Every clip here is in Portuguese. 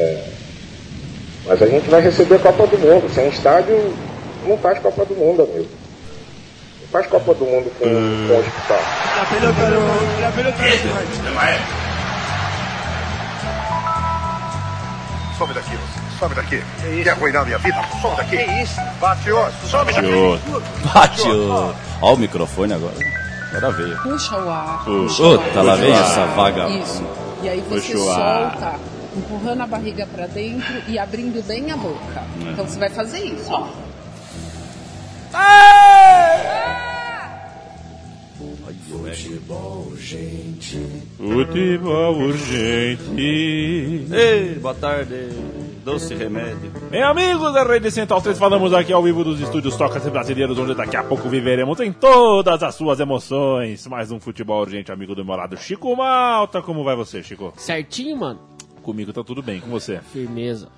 É, mas a gente vai receber a Copa do Mundo. Sem estádio, não faz Copa do Mundo, amigo. Não faz Copa do Mundo com, com o hospital. La pelota no, la pelota no. Some daqui, você. Some daqui. Quer arruinar minha vida? Some daqui. Que isso? Bate outro. Some daqui. Bate o. Ó o microfone agora. Agora veio. Puxa o ar. Puxa. o Puta, ar. lá vem Puxa essa vaga. Isso. E aí você Puxa o ar. solta, empurrando a barriga pra dentro e abrindo bem a boca. É. Então você vai fazer isso, ó. Futebol urgente. Ei, boa tarde. Doce remédio. Bem, amigos da Rede Central 3, falamos aqui ao vivo dos estúdios Tocas Brasileiros, onde daqui a pouco viveremos em todas as suas emoções. Mais um futebol urgente, amigo do meu lado, Chico Malta. Como vai você, Chico? Certinho, mano? Comigo tá tudo bem, com você? Firmeza.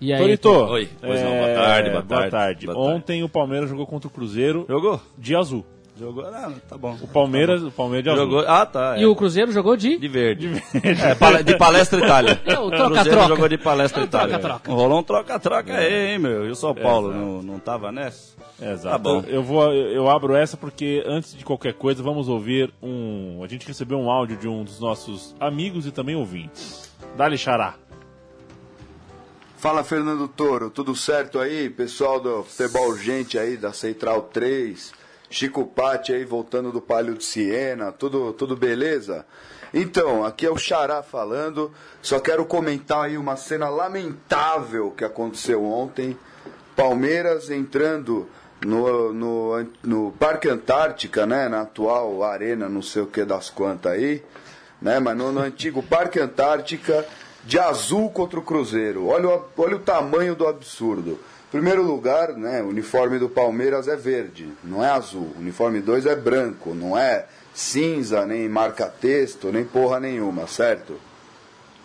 E aí? Torito. Oi, pois não, boa tarde, boa boa tarde, tarde. boa tarde. Ontem o Palmeiras jogou contra o Cruzeiro Jogou? de azul. Jogou? Ah, tá bom. O Palmeiras, o Palmeiras de azul. Jogou. Ah, tá. é. E o Cruzeiro jogou de? De verde. É, pala- de palestra Itália. É, o O troca-troca. Cruzeiro jogou de palestra É o Itália. troca-troca. Rolou um troca-troca aí, hein, meu. E o São Paulo não, não tava nessa? Exato. Tá bom. Eu vou, eu abro essa porque antes de qualquer coisa vamos ouvir um. A gente recebeu um áudio de um dos nossos amigos e também ouvintes. Dali Xará. Fala Fernando Toro, tudo certo aí? Pessoal do Futebol Urgente aí da Central 3, Chico Patti aí voltando do Palio de Siena, tudo, tudo beleza? Então, aqui é o Xará falando, só quero comentar aí uma cena lamentável que aconteceu ontem. Palmeiras entrando no, no, no Parque Antártica, né? Na atual arena, não sei o que das quantas aí, né? Mas no, no antigo Parque Antártica, de azul contra o Cruzeiro. Olha o, olha o tamanho do absurdo. Primeiro lugar, né? O uniforme do Palmeiras é verde, não é azul. O uniforme 2 é branco, não é cinza, nem marca-texto, nem porra nenhuma, certo?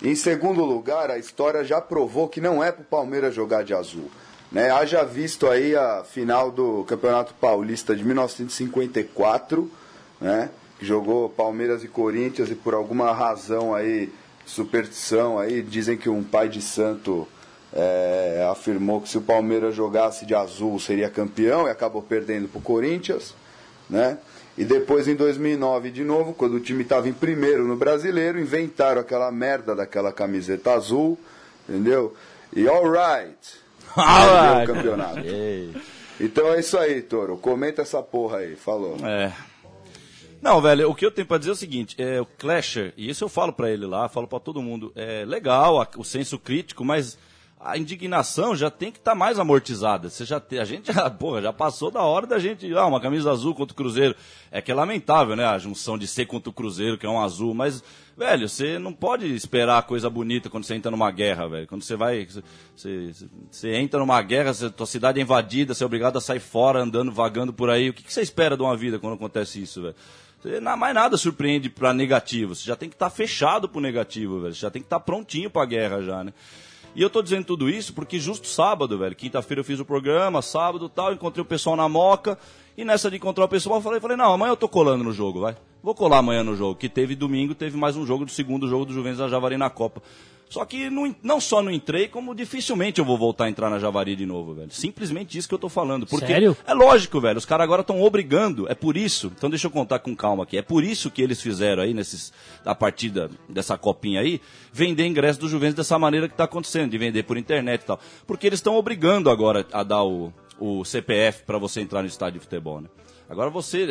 Em segundo lugar, a história já provou que não é para o Palmeiras jogar de azul. Né? Haja visto aí a final do Campeonato Paulista de 1954, né? Jogou Palmeiras e Corinthians e por alguma razão aí, superstição aí, dizem que um pai de santo é, afirmou que se o Palmeiras jogasse de azul seria campeão e acabou perdendo para o Corinthians, né? E depois em 2009 de novo, quando o time estava em primeiro no Brasileiro, inventaram aquela merda daquela camiseta azul, entendeu? E alright, perdeu o campeonato. Então é isso aí, Toro. Comenta essa porra aí. Falou. É. Não, velho, o que eu tenho pra dizer é o seguinte, é, o Clasher, e isso eu falo pra ele lá, falo pra todo mundo, é legal a- o senso crítico, mas a indignação já tem que estar mais amortizada. Você já te- a gente já, porra, já passou da hora da gente, ah, uma camisa azul contra o Cruzeiro. É que é lamentável, né, a junção de C contra o Cruzeiro, que é um azul, mas velho, você não pode esperar coisa bonita quando você entra numa guerra, velho. Quando você vai, você, entra numa guerra, você, tua cidade é invadida, você é obrigado a sair fora, andando, vagando por aí. O que você espera de uma vida quando acontece isso, velho? Você, na- mais nada surpreende pra negativo. Você já tem que estar fechado pro negativo, velho. Você já tem que estar prontinho pra guerra já, né? E eu tô dizendo tudo isso porque justo sábado, velho, quinta-feira eu fiz o programa, sábado tal, encontrei o pessoal na Moca, e nessa de encontrar o pessoal eu falei, falei, não, amanhã eu tô colando no jogo, vai. Vou colar amanhã no jogo, que teve domingo, teve mais um jogo do segundo jogo do Juventus da Javari na Copa. Só que não, não só não entrei, como dificilmente eu vou voltar a entrar na Javari de novo, velho. Simplesmente isso que eu tô falando. Porque Sério? é lógico, velho. Os caras agora estão obrigando. É por isso. Então deixa eu contar com calma aqui. É por isso que eles fizeram aí, nesses, a partir da- dessa copinha aí, vender ingresso do Juventus dessa maneira que tá acontecendo, de vender por internet e tal. Porque eles estão obrigando agora a dar o, o CPF para você entrar no estádio de futebol, né? Agora você.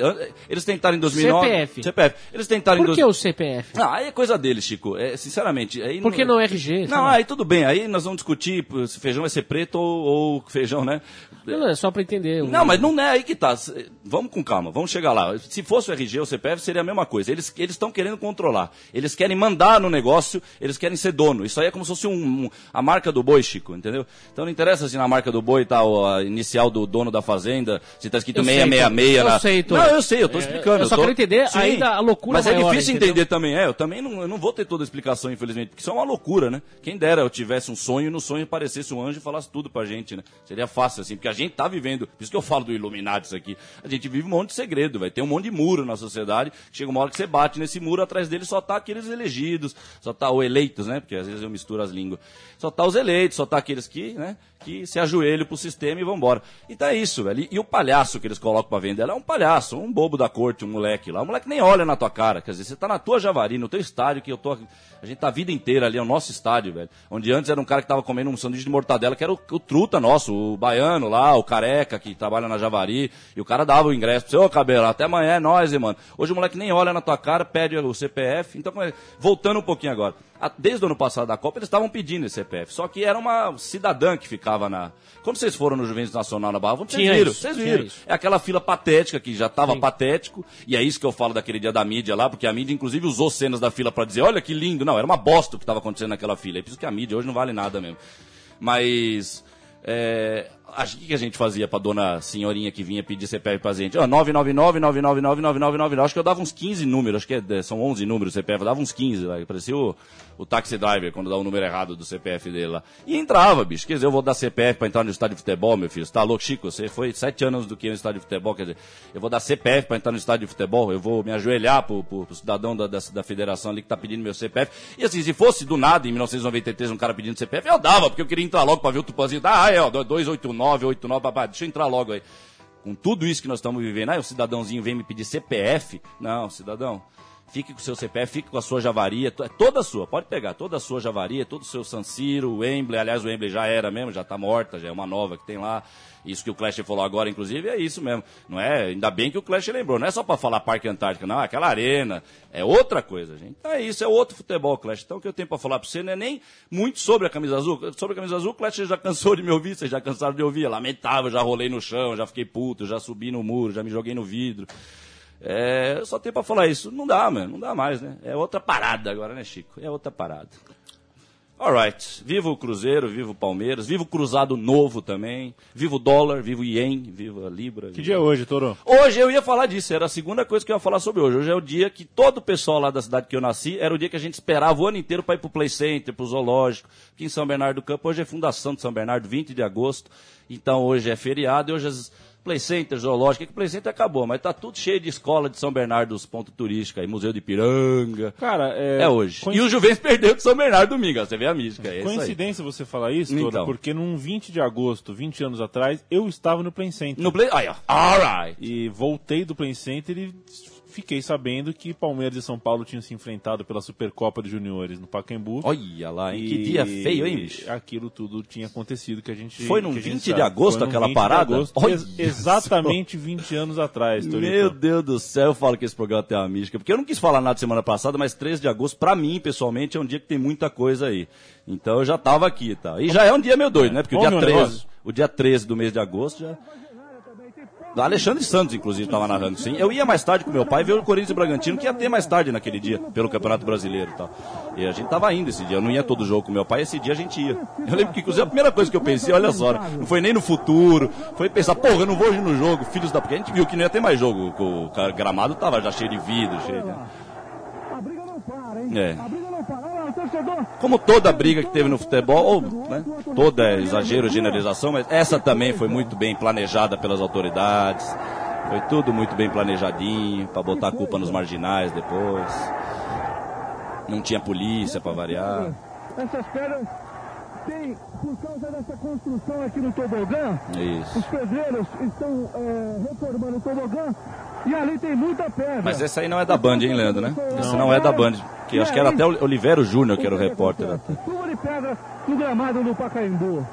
Eles tentaram em 2009. CPF. CPF. Eles tentaram em Por que dois- o CPF? ah, aí é coisa deles, Chico. É, sinceramente. Aí Por que não RG? Não, aí tudo bem. Aí nós vamos discutir se feijão vai ser preto ou, ou feijão, né? Não, não, é só pra entender. Não, mas não é aí que tá. Vamos com calma, vamos chegar lá. Se fosse o RG ou o CPF, seria a mesma coisa. Eles estão querendo controlar. Eles querem mandar no negócio, eles querem ser dono. Isso aí é como se fosse um, um- a marca do boi, Chico, entendeu? Então não interessa se na marca do boi tá a inicial do dono da fazenda, se tá escrito Eu sei, 666 Eu sei, Toro. Não, eu sei, eu tô É, explicando. eu só tô- quero entender ainda a loucura Mas é maior, difícil entendeu? entender também, é. Eu também não, eu não vou ter toda a explicação, infelizmente, porque isso é uma loucura, né? Quem dera eu tivesse um sonho e no sonho aparecesse um anjo e falasse tudo pra gente, né? Seria fácil, assim, porque a gente tá vivendo, por isso que eu falo do Illuminati isso aqui, a gente vive um monte de segredo, vai ter um monte de muro na sociedade, chega uma hora que você bate nesse muro, atrás dele só tá aqueles elegidos, só tá o eleitos, né? Porque às vezes eu misturo as línguas. Só tá os eleitos, só tá aqueles que, né? Que se ajoelham pro sistema e vambora. Então é isso, velho. E, e o palhaço que eles colocam pra vender é um palhaço, um bobo da corte, um moleque lá. O moleque nem olha na tua cara. Quer dizer, você tá na tua Javari, no teu estádio, que eu tô. A gente tá a vida inteira ali, é o nosso estádio, velho. Onde antes era um cara que tava comendo um sanduíche de mortadela, que era o, o truta nosso, o baiano lá, o careca que trabalha na Javari. E o cara dava o ingresso pra você, ô cabelo, até amanhã é nóis, hein, mano. Hoje o moleque nem olha na tua cara, pede o CPF. Então, é- voltando um pouquinho agora. Desde o ano passado da Copa, eles estavam pedindo esse CPF. Só que era uma cidadã que ficava na. Quando vocês foram no Juventus Nacional na Barra, vocês Tinha viram, isso, vocês viram. É aquela fila patética que já estava patético, e é isso que eu falo daquele dia da mídia lá, porque a mídia inclusive usou cenas da fila para dizer, olha que lindo. Não, era uma bosta o que estava acontecendo naquela fila. É por isso que a mídia hoje não vale nada mesmo. Mas é, o que a gente fazia pra dona senhorinha que vinha pedir CPF pra gente? Ó, 999 999 999 Acho que eu dava uns 15 números, acho que é- são 11 números o CPF, eu dava uns 15, lá, parecia o, o taxi driver quando dá o número errado do CPF dele lá. E entrava, bicho. Quer dizer, eu vou dar CPF pra entrar no estádio de futebol, meu filho. Você tá louco, Chico? Você foi sete anos do que no estádio de futebol, quer dizer, eu vou dar CPF pra entrar no estádio de futebol, eu vou me ajoelhar pro, pro, pro cidadão da, da, da federação ali que tá pedindo meu CPF. E assim, se fosse do nada, em 1993, um cara pedindo CPF, eu dava, porque eu queria entrar logo pra ver o tupanzinho. Ah, é, ó, 289, 89, babá, deixa eu entrar logo aí. Com tudo isso que nós estamos vivendo, aí o cidadãozinho vem me pedir CPF. Não, cidadão, fique com o seu CPF, fique com a sua javaria, é toda sua, pode pegar, toda a sua javaria, todo o seu San Siro, o Wembley, aliás, o Wembley já era mesmo, já tá morta, já é uma nova que tem lá. Isso que o Clash falou agora, inclusive, é isso mesmo. Não é, ainda bem que o Clash lembrou, não é só para falar Parque Antártica, não, é aquela arena, é outra coisa, gente. Então é isso, é outro futebol, Clash. Então o que eu tenho para falar para você não é nem muito sobre a camisa azul. Sobre a camisa azul, o Clash já cansou de me ouvir, vocês já cansaram de ouvir, é lamentável, já rolei no chão, já fiquei puto, já subi no muro, já me joguei no vidro. É, só tenho pra falar isso. Não dá, mano. Não dá mais, né? É outra parada agora, né, Chico? É outra parada. Alright. Viva o Cruzeiro, viva o Palmeiras, viva o Cruzado Novo também, viva o dólar, viva o Ien, viva a Libra. Que dia é hoje, Toro? Hoje eu ia falar disso, era a segunda coisa que eu ia falar sobre hoje. Hoje é o dia que todo o pessoal lá da cidade que eu nasci, era o dia que a gente esperava o ano inteiro para ir pro Play Center, pro Zoológico. Aqui em São Bernardo do Campo, hoje é fundação de São Bernardo, 20 de agosto. Então hoje é feriado e hoje as Play Center, Zoológico, é que o Play Center acabou, mas tá tudo cheio de escola de São Bernardo, dos pontos turísticos aí, Museu de Piranga. Cara, é. É hoje. coinc- E o Juventus perdeu de São Bernardo domingo, ó, você vê a mística. É. Coincidência você falar isso, Então. porque num 20 de agosto, 20 anos atrás, eu estava no Play Center. No Play. Aí, ó. Alright. E voltei do Play Center e fiquei sabendo que Palmeiras e São Paulo tinham se enfrentado pela Supercopa de Juniores no Pacaembu. Olha lá, hein? Que dia feio, hein, bicho? Aquilo tudo tinha acontecido que a gente. Foi gente 20 de sabe. agosto Foi aquela 20 de parada? agosto, ex- exatamente 20 anos atrás, Torito. Meu Deus do céu, eu falo que esse programa tem uma mística. Porque eu não quis falar nada semana passada, mas 13 de agosto, pra mim, pessoalmente, é um dia que tem muita coisa aí. Então eu já tava aqui tal. E já é um dia meio doido, né? Porque o Come dia um 13, negócio. o dia 13 do mês de agosto já. Alexandre Santos, inclusive, estava narrando, sim. Eu ia mais tarde com meu pai ver o Corinthians e Bragantino, que ia ter mais tarde naquele dia, pelo Campeonato Brasileiro e tal. E a gente tava indo esse dia. Eu não ia todo jogo com meu pai, esse dia a gente ia. Eu lembro que, inclusive, a primeira coisa que eu pensei, olha só, não foi nem no futuro, foi pensar, porra, eu não vou ir no jogo, filhos da. Porque a gente viu que não ia ter mais jogo, o gramado tava já cheio de vidro, cheio de. É. Como toda briga que teve no futebol, ou, né, toda é exagero, generalização, mas essa também foi muito bem planejada pelas autoridades. Foi tudo muito bem planejadinho, para botar a culpa nos marginais depois. Não tinha polícia para variar. Essas pedras tem, por causa dessa construção aqui no tobogã, os Isso. pedreiros estão é, reformando o tobogã e ali tem muita pedra. Mas essa aí não é da Band, hein, Leandro, né? Essa não é da Band. Que acho que era até o Olivero Júnior que era o repórter. até. Chuva de pedra no gramado do Pacaembu.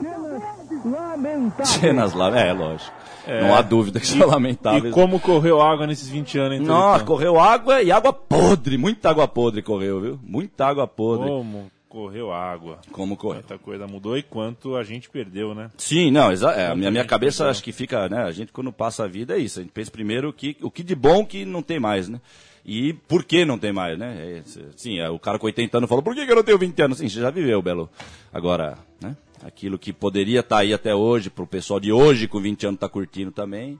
Cenas lamentáveis. Cenas lá, é, lógico. Não há dúvida que são lamentáveis. E como correu água nesses 20 anos, hein, Nossa, Toritão? correu água e água podre. Muita água podre correu, viu? Muita água podre. Como correu água. Como correu. Muita coisa mudou e quanto a gente perdeu, né? Sim, não, é, a minha, minha cabeça perdeu. acho que fica, né? A gente quando passa a vida é isso. A gente pensa primeiro o que, o que de bom que não tem mais, né? E por que não tem mais, né? É, sim, é, o cara com 80 anos falou, por que, que eu não tenho 20 anos? Sim, você já viveu, Belo. Agora, né? Aquilo que poderia estar aí até hoje, pro pessoal de hoje com 20 anos tá curtindo também.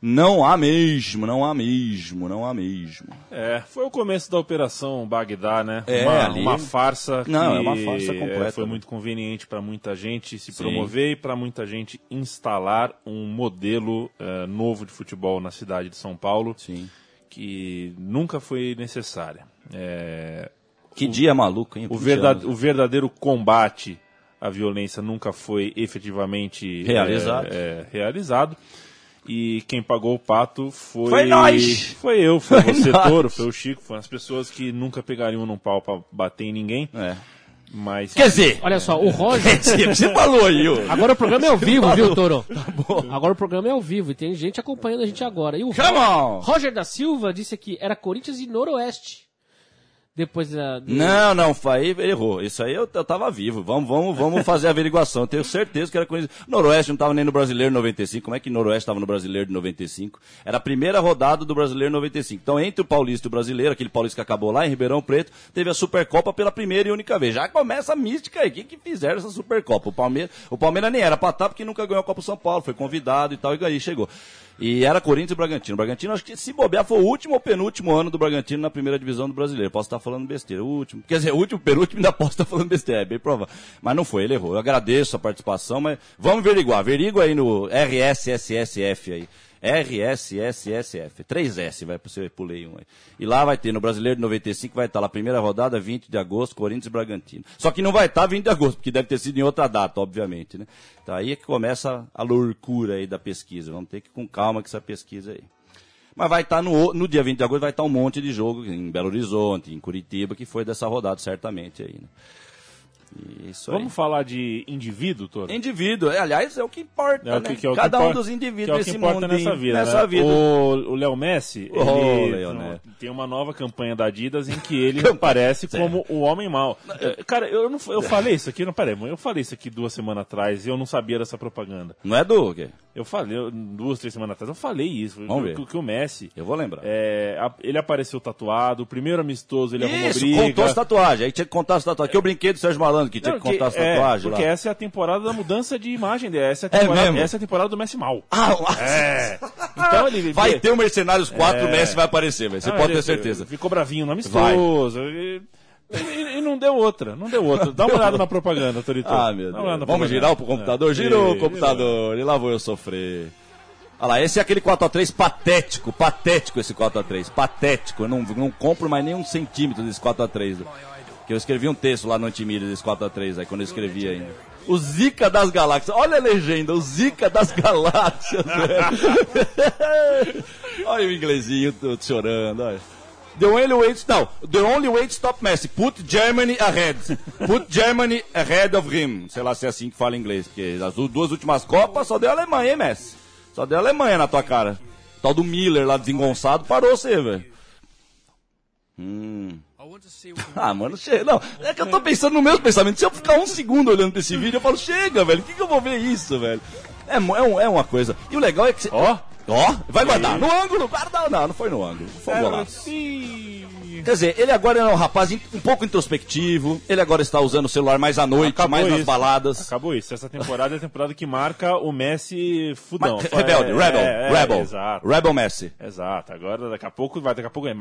Não há mesmo, não há mesmo, não há mesmo. É, foi o começo da Operação Bagdá, né? É, uma, ali- uma farsa Não, é uma farsa é, completa, foi né? muito conveniente para muita gente se Sim. promover e para muita gente instalar um modelo eh, novo de futebol na cidade de São Paulo Sim. que nunca foi necessária. É, Que dia maluco, hein? o, 20 verdade- o verdadeiro combate à violência nunca foi efetivamente Realizado. é, é, realizado. E quem pagou o pato foi. Foi nós! Foi eu, foi, Foi você, nós! Toro, foi o Chico, foram as pessoas que nunca pegariam num pau pra bater em ninguém. É. Mas. Quer dizer, Olha só, o Roger. você falou aí, ô. Agora o programa é ao vivo, viu, Toro? Tá Agora o programa é ao vivo e tem gente acompanhando a gente agora. E o Come on! Roger da Silva disse que era Corinthians e Noroeste. Depois da. Não, não, aí errou. Isso aí eu, eu tava vivo. Vamos, vamos, vamos fazer a averiguação. Eu tenho certeza que era Corinthians. Noroeste não tava nem no Brasileiro 95. Como é que Noroeste tava no Brasileiro de 95? Era a primeira rodada do Brasileiro 95. Então, entre o Paulista e o Brasileiro, aquele Paulista que acabou lá em Ribeirão Preto, teve a Supercopa pela primeira e única vez. Já começa a mística aí. Quem que fizeram essa Supercopa? O Palmeiras, o Palmeiras nem era pra estar porque nunca ganhou a Copa São Paulo. Foi convidado e tal, e aí chegou. E era Corinthians e Bragantino. Bragantino, acho que se bobear, foi o último ou penúltimo ano do Bragantino na primeira divisão do brasileiro. Posso estar falando besteira. O último. Quer dizer, o último, penúltimo, ainda posso estar falando besteira. É bem provável. Mas não foi, ele errou. Eu agradeço a participação, mas vamos averiguar. Averigua aí no RSSSF aí. RSSSF. 3S, vai pro seu pulei um aí. E lá vai ter, no Brasileiro de 95, vai estar lá, primeira rodada, 20 de agosto, Corinthians e Bragantino. Só que não vai estar 20 de agosto, porque deve ter sido em outra data, obviamente, né? Então aí é que começa a loucura aí da pesquisa. Vamos ter que ir com calma com essa pesquisa aí. Mas vai estar no, no dia 20 de agosto, vai estar um monte de jogo em Belo Horizonte, em Curitiba, que foi dessa rodada, certamente aí, né? E Isso aí. Vamos falar de indivíduo, Toro? Indivíduo, é, aliás, é o que importa, É o né? que, que é o que Cada um dos que é indivíduos o que importa nessa vida. nessa né? vida. O o Léo Messi, Oh, ele não, Messi. tem uma nova campanha da Adidas em que ele aparece como o homem mau. Eh, Cara, eu, não, eu falei isso aqui, não, peraí, eu falei isso aqui duas semanas atrás e eu não sabia dessa propaganda. Não é do quê? Eu falei, eu- duas, três semanas atrás, eu falei isso. Vamos que, ver. que o Messi, Eu vou lembrar. é, a- ele apareceu tatuado, o primeiro amistoso ele arrumou Isso, briga. contou as tatuagens. Aí tinha que contar as tatuagens. Que eu brinquei do Sérgio Malandro, que tinha Não, que contar as é, tatuagens porque lá. essa é a temporada da mudança de imagem dele. Essa é a É temporada, mesmo? essa é a temporada do Messi mal. Ah, É. Então ele Vai ter o Mercenários 4, o É. Messi vai aparecer. Você Ah, pode ter certeza. Ficou bravinho no amistoso. E, e- e não deu outra, não deu outra. Dá uma olhada na propaganda, Torito. Ah, meu Deus. Vamos girar pro computador? É. Gira o computador. E lá vou eu sofrer. Olha lá, esse é aquele 4x3 patético, patético esse 4x3, patético. Eu não, não compro mais nem um centímetro desse 4x3. Que eu escrevi um texto lá no Antimídia desse 4x3, aí quando eu escrevi ainda. O Zika das Galáxias. Olha a legenda, o Zika das Galáxias, velho. olha o inglesinho todo chorando, olha. The only way to, não, the only way to stop Messi, put Germany ahead. Put Germany ahead of him. Sei lá se é assim que fala em inglês, porque as du- duas últimas Copas só deu a Alemanha, hein, Messi? Só deu a Alemanha na tua cara. O tal do Miller lá desengonçado parou você, velho. Hum. Ah, mano, chega. Não, é que eu tô pensando no mesmo pensamento. Se eu ficar um segundo olhando esse vídeo, eu falo, chega, velho. O que, que eu vou ver isso, velho? É, é, é uma coisa. E o legal é que você. Ó. Ó, vai guardar. No ângulo, guarda. Não, não foi no ângulo. Foi um golaço. Sim. Quer dizer, ele agora é um rapaz um pouco introspectivo. Ele agora está usando o celular mais à noite, Acabou mais nas isso. baladas. Acabou isso. Essa temporada é a temporada que marca o Messi fudão. Mas- rebelde, É, rebel, é, é, rebel. Exato. Rebel Messi. Exato. Agora, daqui a pouco, vai, daqui a pouco, é,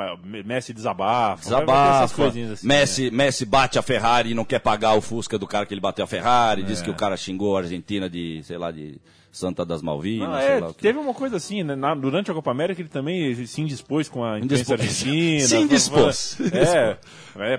Messi desabafa. Desabafa. essas coisinhas assim, Messi, Messi bate a Ferrari e não quer pagar o Fusca do cara que ele bateu a Ferrari. Diz que o cara xingou a Argentina de, sei lá, de Santa das Malvinas, sei é, teve uma coisa assim, né, na- durante a Copa América ele também se indispôs com a imprensa argentina. Se indispôs. É, é,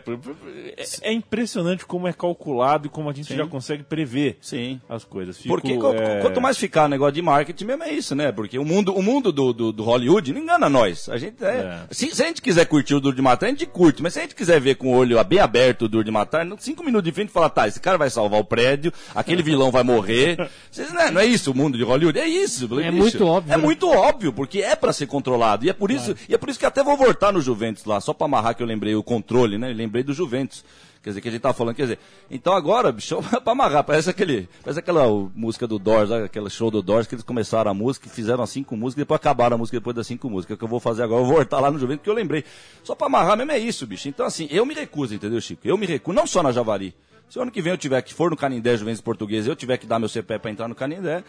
é, é impressionante como é calculado e como a gente já consegue prever Sim. as coisas. Fico, Porque é, quanto mais ficar negócio de marketing mesmo é isso, né? Porque o mundo, o mundo do, do, do Hollywood não engana nós. A gente é, É. Se, se a gente quiser curtir o Duro de Matar, a gente curte. Mas se a gente quiser ver com o olho bem aberto o Duro de Matar, cinco minutos de frente fala, tá, esse cara vai salvar o prédio, aquele vilão vai morrer. Vocês, né, não é isso o mundo de Hollywood? É isso. bicho. muito óbvio, É né? muito óbvio, porque é pra ser controlado. E é por isso, e é por isso que até vou voltar no Juventus lá, só pra amarrar que eu lembrei o controle, né? Lembrei do Juventus. Quer dizer, que a gente tava falando, quer dizer, então agora, bicho, pra amarrar, parece aquele, parece aquela o, música do Doors, sabe? aquela show do Doors, que eles começaram a música, fizeram as cinco músicas, depois acabaram a música depois das cinco músicas, que eu vou fazer agora, eu vou voltar lá no Juventus, que eu lembrei. Só pra amarrar mesmo é isso, bicho. Então assim, eu me recuso, entendeu, Chico? Eu me recuso, não só na Javari. Se o ano que vem eu tiver que for no Canindé Juventus Português, eu tiver que dar meu CPF pra entrar no Canindé,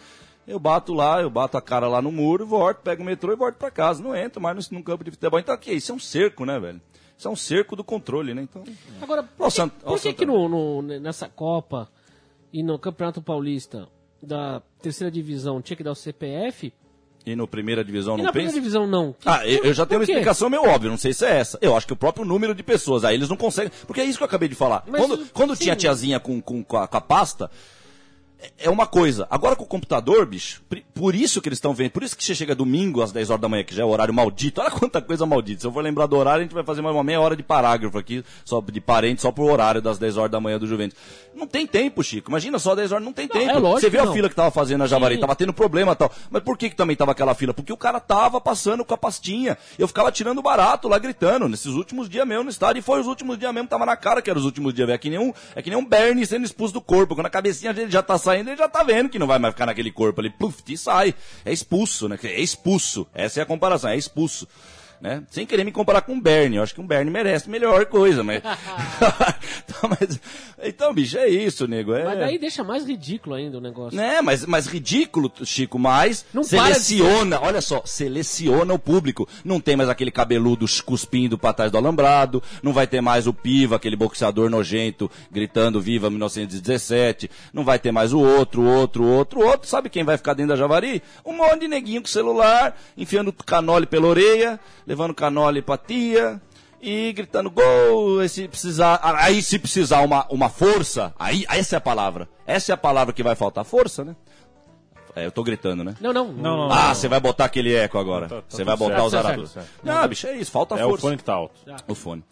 Eu bato lá, eu bato a cara lá no muro, volto, pego o metrô e volto pra casa. Não entro mais no, no campo de futebol. Então aqui, isso é um cerco, né, velho? Isso é um cerco do controle, né? Então. Agora, por que, Sant- por que, que no, no- nessa Copa e no Campeonato Paulista da terceira divisão tinha que dar o CPF E no primeira divisão e não na primeira pensa? divisão não? Que- Ah, eu, eu já tenho uma explicação meio óbvia, não sei se é essa. Eu acho que o próprio número de pessoas, aí eles não conseguem. Porque é isso que eu acabei de falar. Mas, quando quando tinha a tiazinha com, com, com, a, com a pasta, é- é uma coisa. Agora com o computador, bicho, por isso que eles estão vendo, por isso que você chega domingo às 10 horas da manhã, que já é o horário maldito. Olha quanta coisa maldita. Se eu for lembrar do horário, a gente vai fazer mais uma meia hora de parágrafo aqui, só de parente, só pro horário das 10 horas da manhã do Juventus. Não tem tempo, Chico. Imagina só 10 horas, não tem tempo. é lógico você viu a não. fila que tava fazendo a Javari, Sim. tava tendo problema e tal. Mas por que, que também tava aquela fila? Porque o cara tava passando com a pastinha. Eu ficava tirando barato lá, gritando, nesses últimos dias mesmo no estádio. E foi os últimos dias mesmo, tava na cara que era os últimos dias. É que nem um, é que nem um Bernie sendo expulso do corpo. Quando a cabecinha dele já tá saindo, ele já tá vendo que não vai mais ficar naquele corpo ali. Puf, e sai. É expulso, né? É expulso. Essa é a comparação, é expulso. Né? Sem querer me comparar com o Bernie, eu acho que um Bernie merece melhor coisa, mas... então, mas- então, bicho, é isso, nego. É... Mas daí deixa mais ridículo ainda o negócio. Né, mas, mas ridículo, Chico, mas Não para de seleciona, olha só, seleciona o público. Não tem mais aquele cabeludo cuspindo pra trás do alambrado, não vai ter mais o Piva, aquele boxeador nojento, gritando Viva 1917, não vai ter mais o outro, o outro, o outro, o outro. Sabe quem vai ficar dentro da Javari? Um monte de neguinho com celular, enfiando canole pela orelha, levando canole pra tia, e gritando gol, aí se precisar, aí se precisar uma, uma força, aí essa é a palavra. Essa é a palavra que vai faltar, força, né? É, eu tô gritando, né? Não, não. Não, não, Ah, você vai botar aquele eco agora. Tá- tá Você vai botar certo. os arados. Não, bicho, é isso, falta É o força. fone que tá alto. O fone.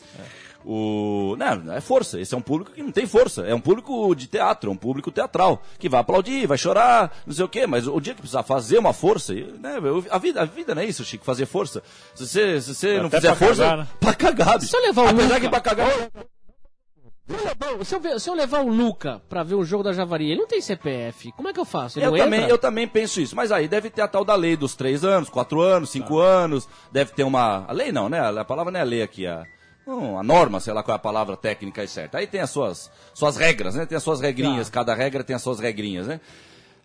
O... Não, é força. Esse é um público que não tem força. É um público de teatro, é um público teatral. Que vai aplaudir, vai chorar, não sei o quê. Mas o dia que precisar fazer uma força, né, a, vida, a vida não é isso, Chico, fazer força. Se você, se você não fizer pra força, cagar, né? pra cagar, bicho. Se eu levar o Apesar Luca- que pra cagar... Se eu levar- Se eu, levar o Luca pra ver o jogo da Javari, ele não tem CPF. Como é que eu faço? Ele Eu não também, entra? eu também penso isso. Mas aí deve ter a tal da lei dos três anos, quatro anos, cinco anos. Deve ter uma. A lei não, né? A palavra não é lei aqui. A, a norma, sei lá qual é a palavra técnica aí certa. Aí tem as suas, suas regras, né? Tem as suas regrinhas. Cada regra tem as suas regrinhas, né?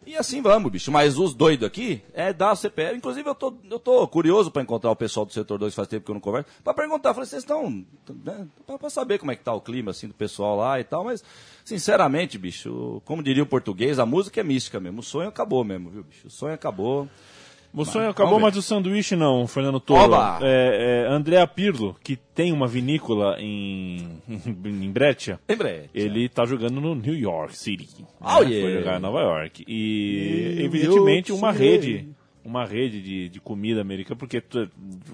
E assim vamos, bicho. Mas os doidos aqui é dar o CPF. Inclusive, eu tô, eu tô curioso pra encontrar o pessoal do setor 2, faz tempo que eu não converso, pra perguntar. Falei, vocês estão. Né, pra saber como é que tá o clima, assim, do pessoal lá e tal. Mas, sinceramente, bicho, como diria o português, a música é mística mesmo. O sonho acabou mesmo, viu, bicho? O sonho acabou. O sonho Mas, acabou, mas o sanduíche não, Fernando Toro. É, é, Andrea Pirlo, que tem uma vinícola em, em Breccia, Em breve. ele tá jogando no New York City. né? Oh, Foi yeah. jogar em Nova York. E, New evidentemente, uma rede. Uma rede de, de comida americana, porque tu-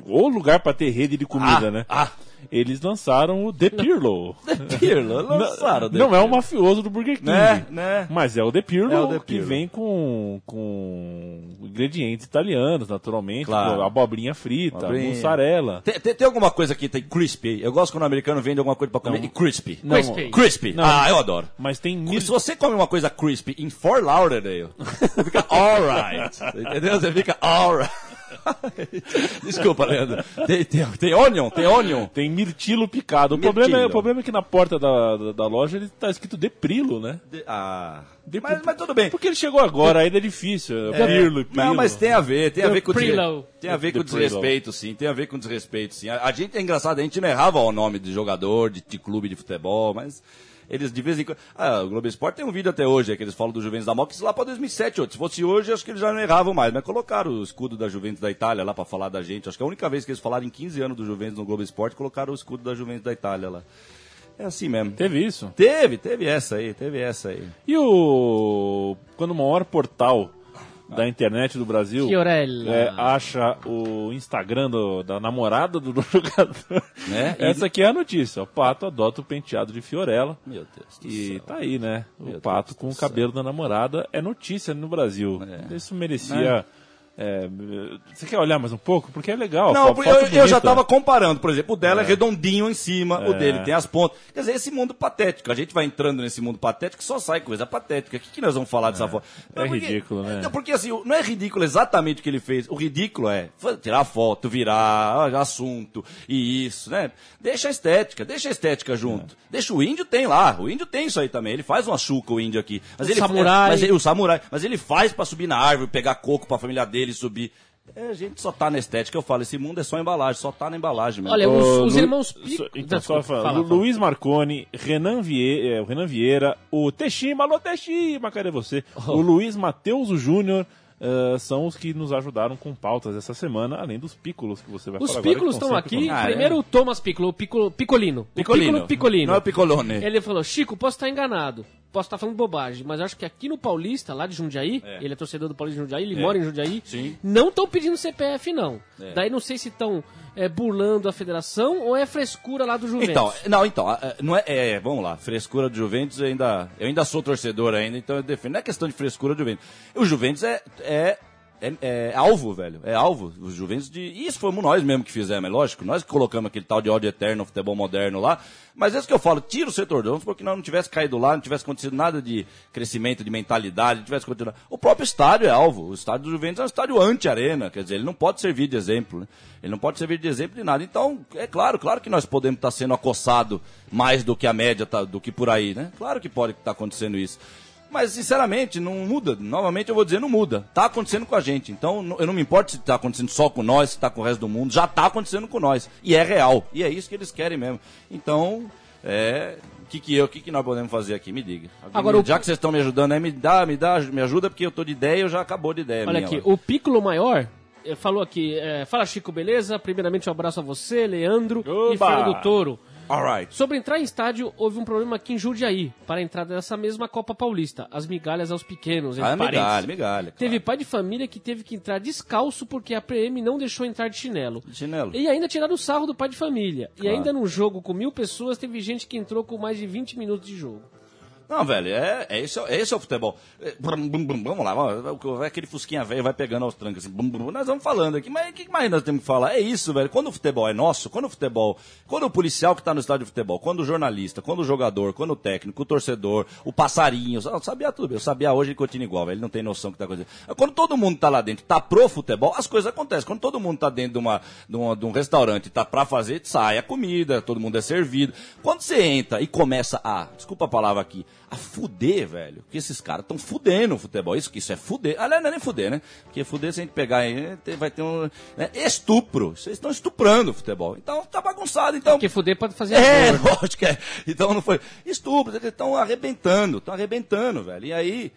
o lugar pra ter rede de comida, Ah, né? ah. Eles lançaram o The Pirlo. Pirlo, lançaram. Não é o mafioso do Burger King. Né, né. Mas é o The Pirlo, É o The que Pirlo. vem com, com ingredientes italianos, naturalmente. Claro. abobrinha frita, Abobrinha. mussarela. Tem, tem- tem alguma coisa que tem crispy? Eu gosto quando o americano vende alguma coisa pra comer Não. e crispy. Não. Crispy. Crispy. Não. Ah, eu adoro. Mas tem mil... Se você come uma coisa crispy em Fort Lauderdale, você fica alright. Entendeu? Você fica alright. Desculpa, Leandro. Tem, tem, tem onion, tem onion. Tem mirtilo picado. O Mirtilo. problema, é, o problema é que na porta da, da, da loja ele tá escrito De Prilo, né? De- ah, De- mas, mas tudo bem. Porque ele chegou agora, ainda é difícil. É, Pirlo, Pirlo. Não, mas tem a ver, tem a ver com Prilo. tem a ver com Prilo. desrespeito, sim, tem a ver com desrespeito, sim. A, a gente é engraçado, a gente não errava o nome de jogador, de, de clube de futebol, mas eles de vez em quando. Ah, o Globo Esporte tem um vídeo até hoje, é que eles falam do Juventus da Moca, lá para 2007, outro. Se fosse hoje, acho que eles já não erravam mais, mas colocaram o escudo da Juventus da Itália lá para falar da gente. Acho que é a única vez que eles falaram em 15 anos do Juventus no Globo Esporte, colocaram o escudo da Juventus da Itália lá. É assim mesmo. Teve isso. Teve, teve essa aí, teve essa aí. E o. Quando o maior portal da internet do Brasil é, acha o Instagram do- da namorada do jogador. Né? Essa aqui é a notícia. O Pato adota o penteado de Fiorella. Meu Deus do E céu. tá aí, né? O Meu Pato Deus com o cabelo da namorada é notícia no Brasil. É. Isso merecia É, você quer olhar mais um pouco? Porque é legal. Não, fo- porque foto eu, eu já bonita. tava comparando, por exemplo, o dela é, redondinho em cima, o É. dele tem as pontas. Quer dizer, esse mundo patético. A gente vai entrando nesse mundo patético só sai coisa patética. O que, que nós vamos falar dessa foto? É ridículo, né? Não, porque assim, não é ridículo exatamente o que ele fez. O ridículo é tirar foto, virar ah, assunto e isso, né? Deixa a estética, deixa a estética junto. Deixa o índio tem lá, o índio tem isso aí também. Ele faz uma chuca, o índio aqui. Mas O ele, samurai. Mas ele, o samurai. Mas ele faz pra subir na árvore, pegar coco pra família dele subir. É, a gente só tá na estética, eu falo, esse mundo é só embalagem, só tá na embalagem mesmo. Olha, os, os Lu- irmãos Pico... Então, só falando, fala, Lu- fala. Luiz Marconi, Renan, Vie, é, o Renan Vieira, o Teixima, alô Teixima, cadê você? Oh. O Luiz Matheus Júnior eh, são os que nos ajudaram com pautas essa semana, além dos pícolos que você vai Os falar agora, Pícolos estão aqui. Ah, Primeiro é? o Thomas Piccolo, o Piccolo, Picolino. O Picolino. Piccolo Picolino. Não é o Picolone. Ele falou, Chico, posso estar enganado. Posso estar falando bobagem, mas acho que aqui no Paulista, lá de Jundiaí, É. ele é torcedor do Paulista de Jundiaí, ele É. mora em Jundiaí, Sim. não estão pedindo CPF, não. É. Daí não sei se estão burlando a federação ou é frescura lá do Juventus. Então, não, então, não é, é, vamos lá, frescura do Juventus, eu ainda, eu ainda sou torcedor ainda, então eu defendo. Não é questão de frescura do Juventus. O Juventus é, é, é, é alvo, velho, é alvo. O Juventus de, isso fomos nós mesmo que fizemos, é lógico, nós que colocamos aquele tal de ódio eterno, futebol moderno lá, mas é isso que eu falo, tira o setor, vamos supor que nós não tivesse caído lá, não tivesse acontecido nada de crescimento, de mentalidade, não tivesse acontecido O próprio estádio é alvo, o estádio do Juventus é um estádio anti-arena, quer dizer, ele não pode servir de exemplo, né? Ele não pode servir de exemplo de nada. Então, é claro, claro que nós podemos estar sendo acossado mais do que a média, tá, do que por aí, né? Claro que pode estar acontecendo isso. Mas, sinceramente, não muda. Novamente eu vou dizer, não muda. Tá acontecendo com a gente. Então, eu não me importo se tá acontecendo só com nós, se tá com o resto do mundo. Já tá acontecendo com nós. E é real. E é isso que eles querem mesmo. Então, é... O que, que eu, o que, que nós podemos fazer aqui? Me diga. Agora, me- o- Já que vocês estão me ajudando aí, me dá, me dá, me ajuda, porque eu tô de ideia, eu já acabou de ideia. Olha aqui, lá. o Piccolo Maior eh, falou aqui, eh, fala Chico, beleza? Primeiramente um abraço a você, Leandro e Oba! Fernando Toro. Alright. Sobre entrar em estádio, houve um problema aqui em Jundiaí, para a entrada dessa mesma Copa Paulista. As migalhas aos pequenos, entre Ah, parênteses. migalha, migalha. Teve claro. pai de família que teve que entrar descalço porque a PM não deixou entrar de chinelo. De chinelo. E ainda tiraram o sarro do pai de família. E Claro. ainda num jogo com mil pessoas, teve gente que entrou com mais de 20 minutos de jogo. Não, velho, é, é, esse, é esse é o futebol. É, brum, brum, brum, vamos lá, vai aquele fusquinha velho vai pegando aos trancos. Assim, nós vamos falando aqui, mas o que mais nós temos que falar? É isso, velho. Quando o futebol é nosso, quando o futebol. Quando o policial que tá no estádio de futebol, quando o jornalista, quando o jogador, quando o técnico, o torcedor, o passarinho, eu sabia tudo, eu sabia hoje ele continua igual, velho, ele não tem noção do que tá acontecendo. Quando todo mundo tá lá dentro, tá pro futebol, as coisas acontecem. Quando todo mundo tá dentro de, uma, de, uma- de um restaurante e tá pra fazer, sai a comida, todo mundo é servido. Quando você entra e começa a, desculpa a palavra aqui, a fuder, velho, que esses caras estão fudendo o futebol. Isso que isso é fuder. Aliás, não é nem fuder, né? Porque fuder, se a gente pegar aí, tem- vai ter um. né? Estupro. Vocês estão estuprando o futebol. Então tá bagunçado. Então. Porque fuder pode fazer É, amor. lógico que é. Então não foi. Estupro, eles estão arrebentando, estão arrebentando, velho. E aí.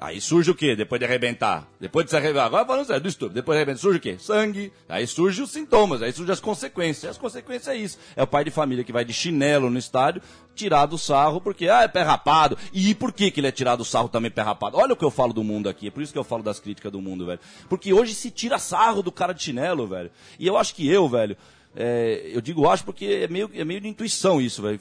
Aí surge o quê? Depois de arrebentar? Depois de se arrebentar. Agora falando sério, do estupro. Depois de arrebentar, surge o quê? Sangue. Aí surge os sintomas, aí surgem as consequências. E as consequências é isso. É o pai de família que vai de chinelo no estádio, tirar do sarro, porque, ah, é pé rapado. E por que, que ele é tirado do sarro também pé rapado? Olha o que eu falo do mundo aqui. É por isso que eu falo das críticas do mundo, velho. Porque hoje se tira sarro do cara de chinelo, velho. E eu acho que eu, velho, é, eu digo acho porque é meio, é meio de intuição isso, velho.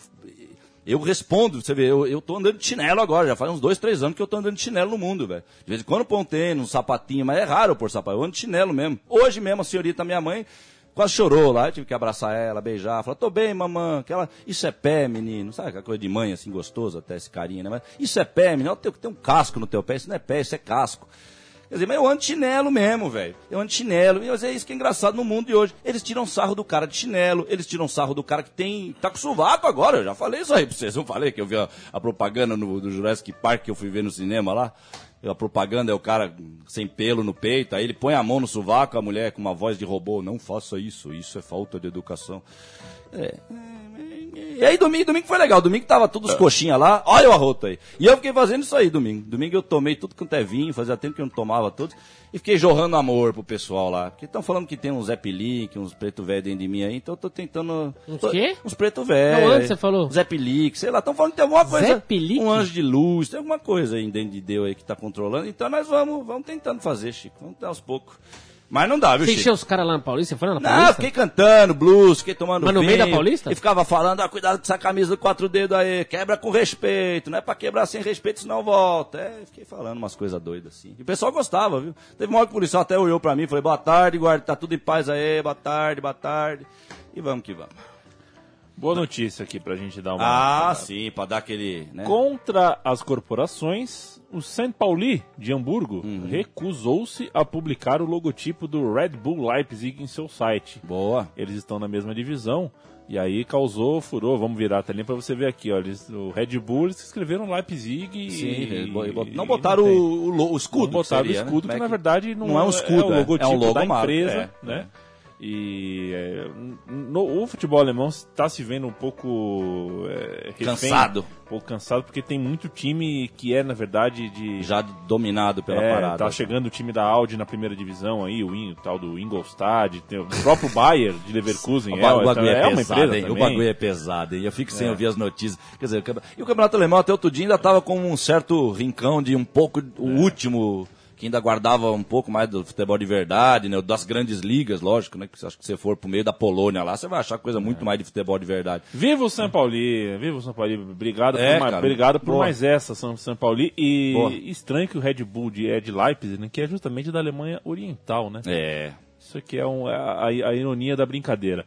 Eu respondo, você vê, eu, eu tô andando de chinelo agora, já faz uns dois, três anos que eu tô andando de chinelo no mundo, velho. De vez em quando eu põe um tênis, um sapatinho, mas é raro pôr sapato, eu ando de chinelo mesmo. Hoje mesmo a senhorita, minha mãe, quase chorou lá, tive que abraçar ela, beijar, falar, tô bem, mamãe, aquela, isso é pé, menino, sabe aquela coisa de mãe, assim, gostoso até esse carinho, né? Mas isso é pé, menino, tem, tem um casco no teu pé, isso não é pé, isso é casco. Quer dizer, mas eu ando de chinelo mesmo, velho. Eu ando de chinelo. E é isso que é engraçado no mundo de hoje. Eles tiram sarro do cara de chinelo, eles tiram sarro do cara que tem. tá com sovaco agora. Eu já falei isso aí pra vocês. Eu falei que eu vi a, a propaganda no, do Jurassic Park que eu fui ver no cinema lá. A propaganda é o cara sem pelo no peito, aí ele põe a mão no sovaco, a mulher com uma voz de robô, não faça isso, isso é falta de educação. É. E aí domingo, domingo foi legal, domingo tava todos os coxinhas lá, olha o arroto aí. E eu fiquei fazendo isso aí domingo. Domingo eu tomei tudo quanto é vinho, fazia tempo que eu não tomava tudo. E fiquei jorrando amor pro pessoal lá. Porque estão falando que tem uns Zé Pelique, uns preto velho dentro de mim aí, então eu tô tentando... Uns tô- quê? Uns preto velho. Não, antes você falou. Zé Pelique, sei lá, estão falando que tem alguma coisa... Zé Pelique? Um anjo de luz, tem alguma coisa aí dentro de Deus aí que tá controlando. Então nós vamos, vamos tentando fazer, Chico. Vamos aos poucos. Mas não dá, viu, Você Chico? encheu os caras lá na Paulista? Você foi lá na Não, Paulista? fiquei cantando blues, fiquei tomando Mas no meio vinho, da Paulista? E ficava falando, ah, cuidado com essa camisa do quatro dedos aí, quebra com respeito, não é pra quebrar sem respeito, senão volta. É, fiquei falando umas coisas doidas assim. E o pessoal gostava, viu? Teve uma hora que o policial até olhou pra mim, falei, boa tarde, guarda, tá tudo em paz aí, boa tarde, boa tarde. E vamos que vamos. Boa notícia aqui pra gente dar uma. Ah, sim, pra dar aquele, né? Contra as corporações, o St. Pauli de Hamburgo Uhum. recusou-se a publicar o logotipo do Red Bull Leipzig em seu site. Boa. Eles estão na mesma divisão e aí causou furor. Vamos virar a telinha pra você ver aqui, ó. Eles, o Red Bull eles escreveram Leipzig e, Sim, bo- e- não e botaram tem. o, o, o escudo. Não botaram que seria, o escudo, né? que Como na é verdade não, não é um escudo, é o é. logotipo É um logo da empresa, é, né? E é, no, o futebol alemão está se vendo um pouco é, refém, Cansado. um pouco cansado porque tem muito time que é na verdade de Já dominado pela é, parada. Tá chegando o time da Audi na primeira divisão aí, o, o tal do Ingolstadt, tem o próprio Bayern de Leverkusen, O é, ba- o então bagulho é, é uma pesado, hein? O bagulho é pesado, hein? Eu fico sem É. ouvir as notícias. Quer dizer, e o campeonato alemão até outro dia ainda tava com um certo rincão de um pouco o É. último que ainda guardava um pouco mais do futebol de verdade, né? Das grandes ligas, lógico, né? Que acha que você for pro meio da Polônia lá, você vai achar coisa É. muito mais de futebol de verdade. Viva o São Paulo, viva o São Paulo, obrigado, É, por, mais, obrigado por Boa. mais essa, São, São Paulo. E Boa. estranho que o Red Bull de, é de Leipzig, né, que é justamente da Alemanha Oriental, né? É. Isso aqui é um- a, a- a ironia da brincadeira.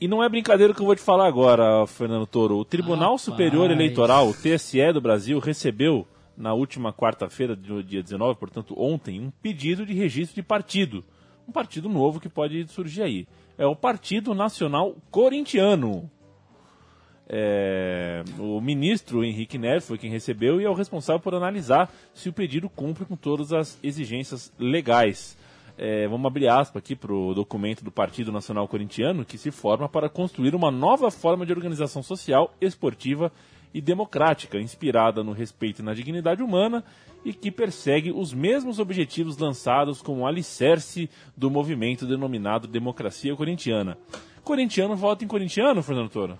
E não é brincadeira que eu vou te falar agora, Fernando Toro. O Tribunal Rapaz. Superior Eleitoral, o TSE do Brasil, recebeu na última quarta-feira, do dia 19, portanto ontem, um pedido de registro de partido. Um partido novo que pode surgir aí. É o Partido Nacional Corintiano. É, o ministro Henrique Neves foi quem recebeu e é o responsável por analisar se o pedido cumpre com todas as exigências legais. É, vamos abrir aspas aqui para o documento do Partido Nacional Corintiano, que se forma para construir uma nova forma de organização social, esportiva e democrática, inspirada no respeito e na dignidade humana e que persegue os mesmos objetivos lançados como alicerce do movimento denominado Democracia Corintiana. Corintiano vota em corintiano, Fernando Toro?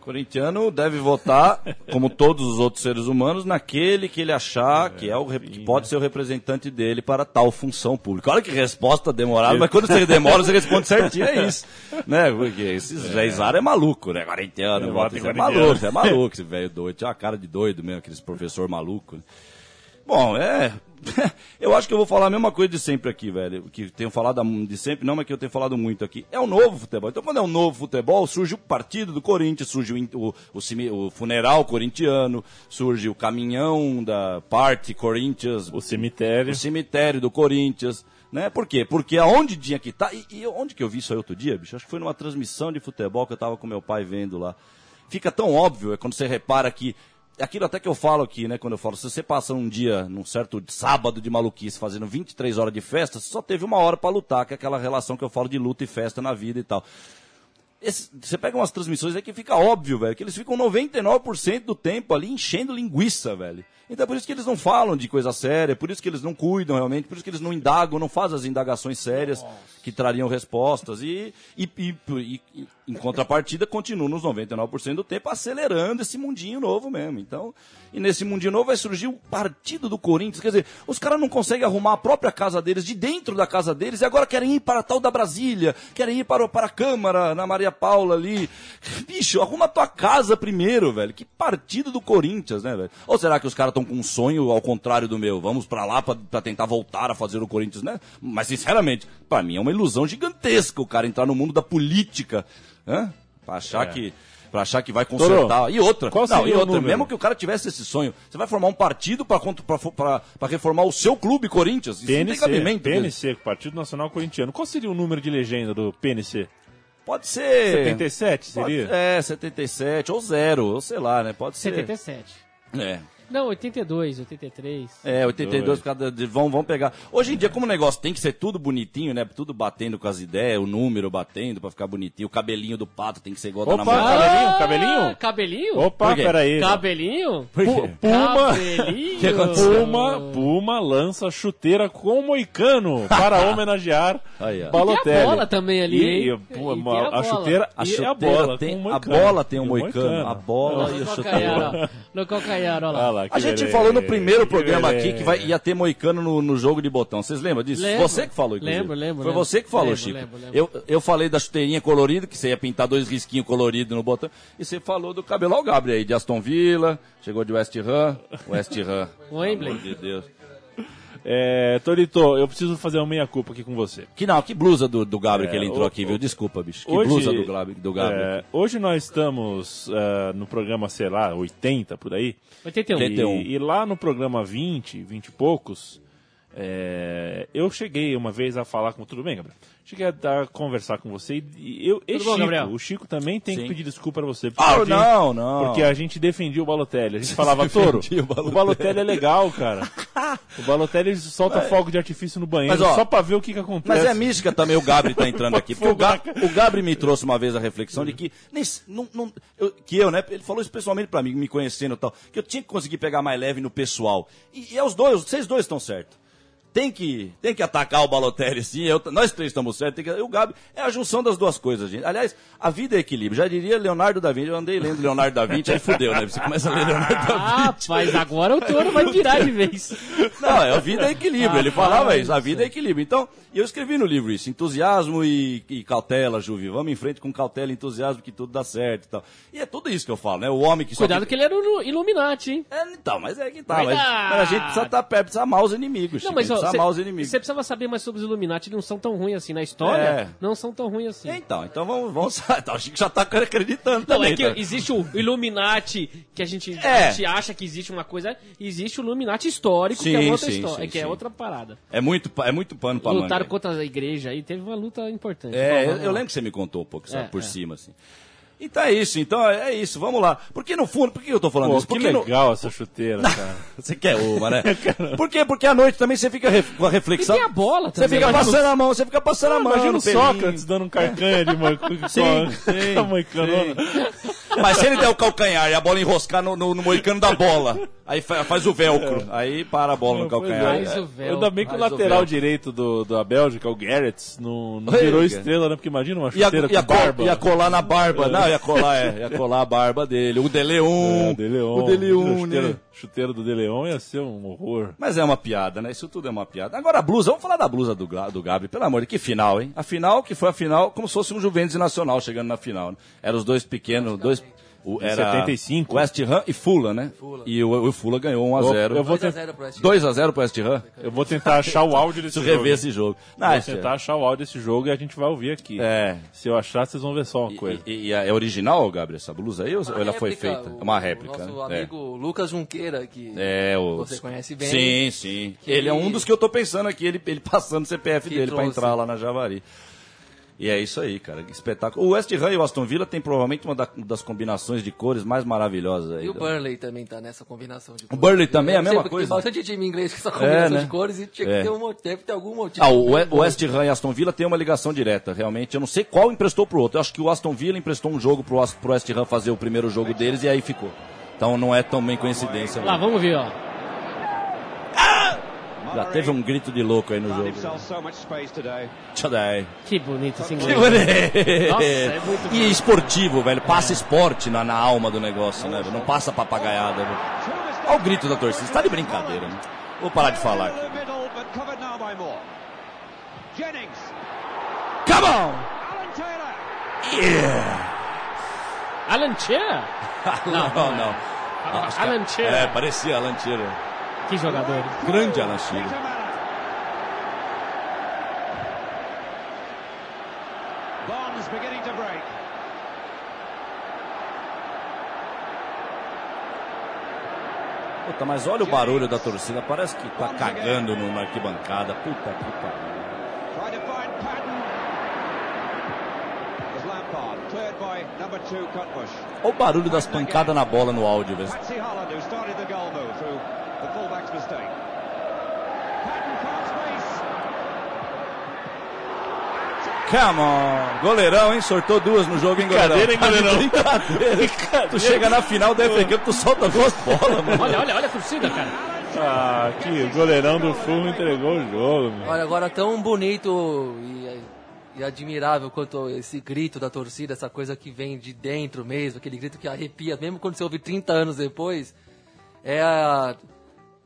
Corintiano deve votar, como todos os outros seres humanos, naquele que ele achar que é o que pode ser o representante dele para tal função pública. Olha que resposta demorada, mas quando você demora, você responde certinho, é isso. Né? Porque esse Zara é maluco, né? Corintiano, É, vota, é maluco, é maluco, esse velho doido. Tinha uma cara de doido mesmo, aqueles professor maluco. né? Bom, é. Eu acho que eu vou falar a mesma coisa de sempre aqui, velho. Que tenho falado de sempre, não, mas que eu tenho falado muito aqui. É o novo futebol. Então, quando é um novo futebol, surge o partido do Corinthians, surge o, o, o o funeral corintiano, surge o caminhão da parte Corinthians, O cemitério. o cemitério do Corinthians. Né? Por quê? Porque aonde tinha que estar. E, e onde que eu vi isso aí outro dia, bicho? Acho que foi numa transmissão de futebol que eu tava com meu pai vendo lá. Fica tão óbvio, é quando você repara que. Aquilo até que eu falo aqui, né? Quando eu falo, se você passa um dia, num certo sábado de maluquice, fazendo 23 horas de festa, você só teve uma hora pra lutar, que é aquela relação que eu falo de luta e festa na vida e tal. Esse- você pega umas transmissões aí que fica óbvio, velho, que eles ficam 99% do tempo ali enchendo linguiça, velho. Então é por isso que eles não falam de coisa séria, é por isso que eles não cuidam realmente, por isso que eles não indagam, não fazem as indagações sérias que trariam respostas. E, e, e- e- em contrapartida, continuam nos 99% do tempo acelerando esse mundinho novo mesmo. Então, e nesse mundinho novo vai surgir o partido do Corinthians. Quer dizer, os caras não conseguem arrumar a própria casa deles, de dentro da casa deles, e agora querem ir para a tal da Brasília, querem ir para, para a Câmara, na Maria Paula ali. Bicho, arruma a tua casa primeiro, velho. Que partido do Corinthians, né, velho? Ou será que os caras estão com um sonho ao contrário do meu? Vamos para lá para tentar voltar a fazer o Corinthians, né? Mas, sinceramente, para mim é uma ilusão gigantesca o cara entrar no mundo da política, né? Pra achar que... Pra achar que vai consertar. Toro, e outra, qual não, seria e o outra, mesmo que o cara tivesse esse sonho, você vai formar um partido pra contra- pra fo- pra pra reformar o seu clube Corinthians? Isso não tem PNC, né? PNC, Partido Nacional Corintiano. Qual seria o número de legenda do PNC? Pode ser. 77 Pode- seria? é, 77, ou zero, ou sei lá, né? Pode ser. 77. É. Não, 82, 83. É, 82 por cada de, vão, vão pegar. Hoje em dia, como o negócio tem que ser tudo bonitinho, né? Tudo batendo com as ideias, o número batendo pra ficar bonitinho, o cabelinho do pato tem que ser igual da Opa, namorada. cabelinho, cabelinho? Ah, Cabelinho? Opa, Por quê? peraí. Cabelinho? Por quê? Puma, Cabelinho? que aconteceu? Puma, Puma lança chuteira com moicano para homenagear Aí, ó. E tem a bola também ali, E, hein? e, E pô, tem a a, bola. chuteira A e chuteira a bola tem, com a moicano. bola tem um E o moicano, a bola e o No calcanhar, ó. No calcanhar, ó Olha lá. Lá. A gente beleza, falou no primeiro que programa beleza. aqui que vai, ia ter moicano no, no jogo de botão. Vocês lembram disso? Lembro. Você que falou, inclusive. Lembro, lembro, Foi lembro. você que falou, Lembro, Chico. lembro, lembro. Eu, eu falei da chuteirinha colorida, que você ia pintar dois risquinhos coloridos no botão. E você falou do cabelo ao Gabriel aí, de Aston Villa, chegou de West Ham. West Ham. Wembley. Pelo amor de Deus. É, Torito, eu preciso fazer uma meia-culpa aqui com você. Que não, que blusa do, do Gabriel É, que ele entrou o- aqui, viu? Desculpa, bicho. Que Hoje- blusa do, Gabriel- do Gabriel. É, hoje nós estamos é, no programa, sei lá, 80 por aí. 81. E, 81. e lá no programa 20, 20 e poucos, é, eu cheguei uma vez a falar com. Tudo bem, Gabriel? Cheguei a, dar- conversar com você e eu. E bom, Chico, Gabriel? o Chico também tem Sim. que pedir desculpa pra você. porque Ah, a gente- não, não. Porque a gente defendia o Balotelli. A gente falava, Toro, defendia o o Balotelli. Balotelli é legal, cara. O Balotelli solta fogo de artifício no banheiro Mas, ó, só pra ver o que, que acontece. Mas é mística também o Gabri tá entrando aqui. Porque o, Ga, o Gabri me trouxe uma vez a reflexão de que. Nem, não, não- eu, que eu, né? Ele falou isso pessoalmente pra mim, me conhecendo e tal. Que eu tinha que conseguir pegar mais leve no pessoal. E, e é os dois, vocês dois estão certos. Tem que, tem que atacar o Balotelli, sim. eu- nós três estamos certos. Que, o Gabi é a junção das duas coisas, gente. Aliás, a vida é equilíbrio. Já diria Leonardo da Vinci. Eu andei lendo Leonardo da Vinci, aí fudeu, né? Você começa a ler Leonardo da Ah, Vinci. rapaz, agora o touro vai virar de vez. Não, é a vida é equilíbrio. Ele falava isso, a vida é equilíbrio. Então, eu escrevi no livro isso, entusiasmo e, e cautela, Juvi. Vamos em frente com cautela e entusiasmo que tudo dá certo e tal. E é tudo isso que eu falo, né? O homem que só Cuidado fica- que ele era o Illuminati, hein? É, então, mas é que tá. Mas, mas a gente precisa estar perto, precisa amar os inimigos. Não, mas ó, os inimigos. você precisava saber mais sobre os Illuminati, eles não são tão ruins assim. Na história, É. não são tão ruins assim. Então, então vamos, vamos. Então, o Chico já tá acreditando Não, também. é que tá? existe o Illuminati, que a gente, É. a gente acha que existe uma coisa, existe o Illuminati histórico, que Sim, é outra sim, história, sim, que é outra parada. É muito, é muito pano pra Lutaram manga. contra a igreja aí, teve uma luta importante. É, Bom, eu, eu lembro que você me contou um pouco, sabe, É, por é. cima, assim. Então é isso, então é é isso, vamos lá. Porque no fundo, por que eu tô falando Pô, isso? que Porque no- legal essa chuteira, cara. Você quer uma, né? Por quê? Porque à noite também você fica ref- com a E reflexão. tem a bola Você também. fica Mas passando a mão, você fica passando a mão. Imagina no o. Sócrates dando um carcanha de uma Sim, sim, a moicanona. Mas se ele der o calcanhar e a bola enroscar no, no, no moicano da bola, aí fa- faz o velcro, aí para a bola no Pois é. calcanhar. Faz o véu. Ainda bem que o o lateral véu. direito do, da Bélgica, o Garrett, não, não virou estrela, né? Porque imagina uma chuteira ia, com col- barba. ia colar na barba. Não, ia colar, é, ia colar a barba dele. O De Leon. É. O De Leon, Imagina, chuteira, né? chuteira do De Leon ia ser um horror. Mas é uma piada, né? Isso tudo é uma piada. Agora a blusa, vamos falar da blusa do, do Gabi, pelo amor de que final, hein? A final que foi a final, como se fosse um Juventus Nacional chegando na final. Né? Eram os dois pequenos, dois. O, era 75. West Ham e Fula, né? E o, o Fula ganhou 1x0. Eu vou 2x0 pro West Ham. 2x0 pro West Ham. Eu vou tentar achar o áudio desse jogo. rever esse jogo. Não, Vou é- tentar achar o áudio desse jogo e a gente vai ouvir aqui. É. Se eu achar, vocês vão ver só uma coisa. E, e é original, Gabriel, essa blusa aí? Ou Uma ela foi réplica, feita? o- É uma réplica. O nosso né? amigo Lucas Junqueira, que É, o... você conhece bem. Sim, sim. Que Ele é um ele- dos que eu tô pensando aqui, ele, ele passando o CPF Que dele pra trouxe. entrar lá na Javari. E é isso aí, cara. Espetáculo. O West Ham e o Aston Villa tem provavelmente uma da- das combinações de cores mais maravilhosas aí. E o Burnley também tá nessa combinação de O Burnley também é a mesma coisa? Tem bastante time inglês com essa combinação né? de cores e tinha É. que ter, um, deve ter algum motivo. Ah, o, bem West Ham e Aston Villa tem uma ligação direta, realmente. Eu não sei qual emprestou pro outro. Eu acho que o Aston Villa emprestou um jogo pro, As- pro West Ham fazer o primeiro jogo deles e aí ficou. Então não é também coincidência. Lá, vamos ver, ó. Já teve um grito de louco aí no jogo. Tchadai. Que bonito esse Que inglês. bonito. Nossa, é muito E esportivo, velho. Passa esporte na, na alma do negócio, né? Não passa papagaiada. velho. Olha o grito da torcida. Você tá de brincadeira, né? Vou parar de falar aqui. Come on! Yeah! Alan Shearer? Não, não. Acho que- Alan Shearer. É, parecia Alan Shearer. Que jogador. Grande Alan Shearer. Bonds beginning to break. Puta, mas olha o barulho da torcida. Parece que tá cagando na arquibancada. Puta que pariu. Olha o barulho das pancadas na bola no áudio, velho. The fullback's mistake. Come on. Goleirão, hein? Sortou duas no jogo, hein, goleirão? Brincadeira, hein, goleirão? Tá de Brincadeira. Tu chega na final da FA Cup, tu solta duas bolas, mano. Olha, olha, olha a torcida, cara. Ah, que goleirão do Fulham entregou o jogo, meu. Olha, agora tão bonito e, e admirável quanto esse grito da torcida, essa coisa que vem de dentro mesmo, aquele grito que arrepia, mesmo quando você ouve 30 anos depois. é a,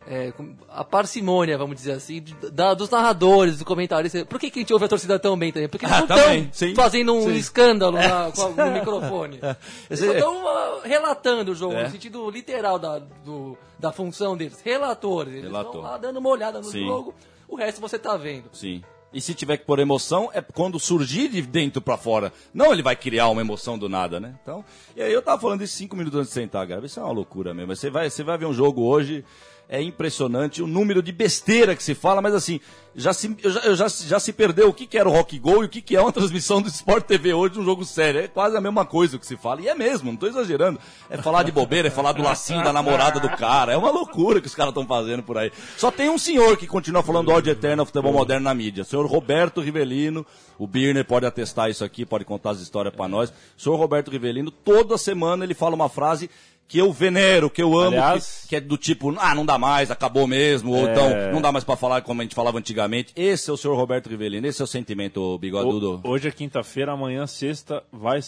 é, a parcimônia, vamos dizer assim, da- dos narradores, dos comentaristas. Por que, que a gente ouve a torcida tão bem também? Porque eles Ah, não estão fazendo um sim. escândalo na- com a- no microfone. Eles Esse- só estão ah, relatando o jogo, É. no sentido literal da, do- da função deles. Relatores. Eles estão lá dando uma olhada no Sim. jogo, o resto você tá vendo. Sim. E se tiver que pôr emoção, é quando surgir de dentro pra fora. Não ele vai criar uma emoção do nada, né? Então, e aí eu tava falando isso cinco minutos antes de sentar, cara. Isso é uma loucura mesmo. Você vai, você vai ver um jogo hoje, é impressionante o número de besteira que se fala, mas assim, já se, já, já, já se perdeu o que, que era o Rock Go e o que, que é uma transmissão do Sport TV hoje, um jogo sério. É quase a mesma coisa que se fala. E é mesmo, não tô exagerando. É falar de bobeira, é falar do lacinho da namorada do cara. É uma loucura que os caras estão fazendo por aí. Só tem um senhor que continua falando ódio eterno futebol moderno na mídia. O senhor Roberto Rivelino. O Birner pode atestar isso aqui, pode contar as histórias pra nós. O senhor Roberto Rivelino, toda semana ele fala uma frase que eu venero, que eu amo, Aliás- que, que é do tipo, ah, não dá mais, acabou mesmo, ou É. então, não dá mais pra falar como a gente falava antigamente. Esse é o senhor Roberto Rivelino, esse é o sentimento, bigodudo. Ho- Hoje é quinta-feira, amanhã, sexta, vai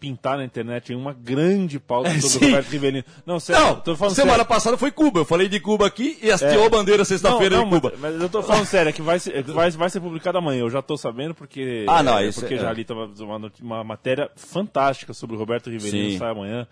pintar na internet em uma grande pauta sobre sim. o Roberto Rivelino. Não, sério, Não, semana sério. passada foi Cuba, eu falei de Cuba aqui e hasteou a bandeira sexta-feira não, Cuba. Mas, mas eu tô falando sério, é que vai ser, é vai, vai ser publicado amanhã. Eu já tô sabendo porque. Ah, não, é, isso Porque é- já li uma, uma matéria fantástica sobre o Roberto Rivelino, Sim. sai amanhã.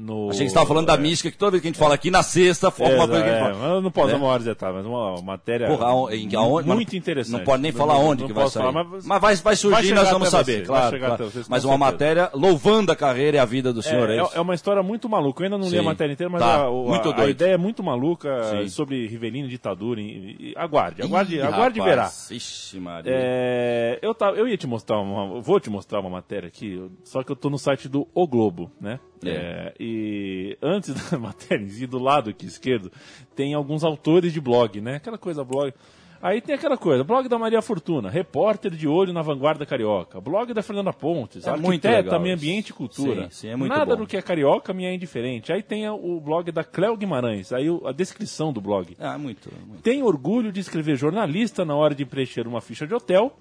No, que você estava falando da é, mística, que toda vez que a gente fala aqui na sexta, foca uma coisa que a gente é, fala. eu não posso Né? dar maiores detalhes, mas uma matéria Porra, em- aonde- muito interessante. Não pode nem Não- falar não- onde não que vai sair. falar, mas, mas- vai, vai surgir vai e nós vamos saber, você, claro. claro. vocês, mas uma certeza. matéria louvando a carreira e a vida do senhor. É, É, isso. é uma história muito maluca. Eu ainda não li Sim. a matéria inteira, mas Tá, a, a- a ideia é muito maluca Sim. sobre Rivelino, ditadura. E, e- aguarde, aguarde, Ih, aguarde e verá. rapaz, Ixi, Maria. É, eu, tava, eu ia te mostrar uma. Vou te mostrar uma matéria aqui, só que eu tô no site do O Globo, né? É. E antes da matéria em si, do lado aqui esquerdo, tem alguns autores de blog, né? Aquela coisa blog. Aí tem aquela coisa, blog da Maria Fortuna, repórter de olho na vanguarda carioca, blog da Fernanda Pontes, É arquiteta, meio ambiente e cultura. Sim, sim, é muito Nada bom. do que é carioca me é indiferente. Aí tem o blog da Cléo Guimarães, aí a descrição do blog. Ah, muito, muito. Tem orgulho de escrever jornalista na hora de preencher uma ficha de hotel.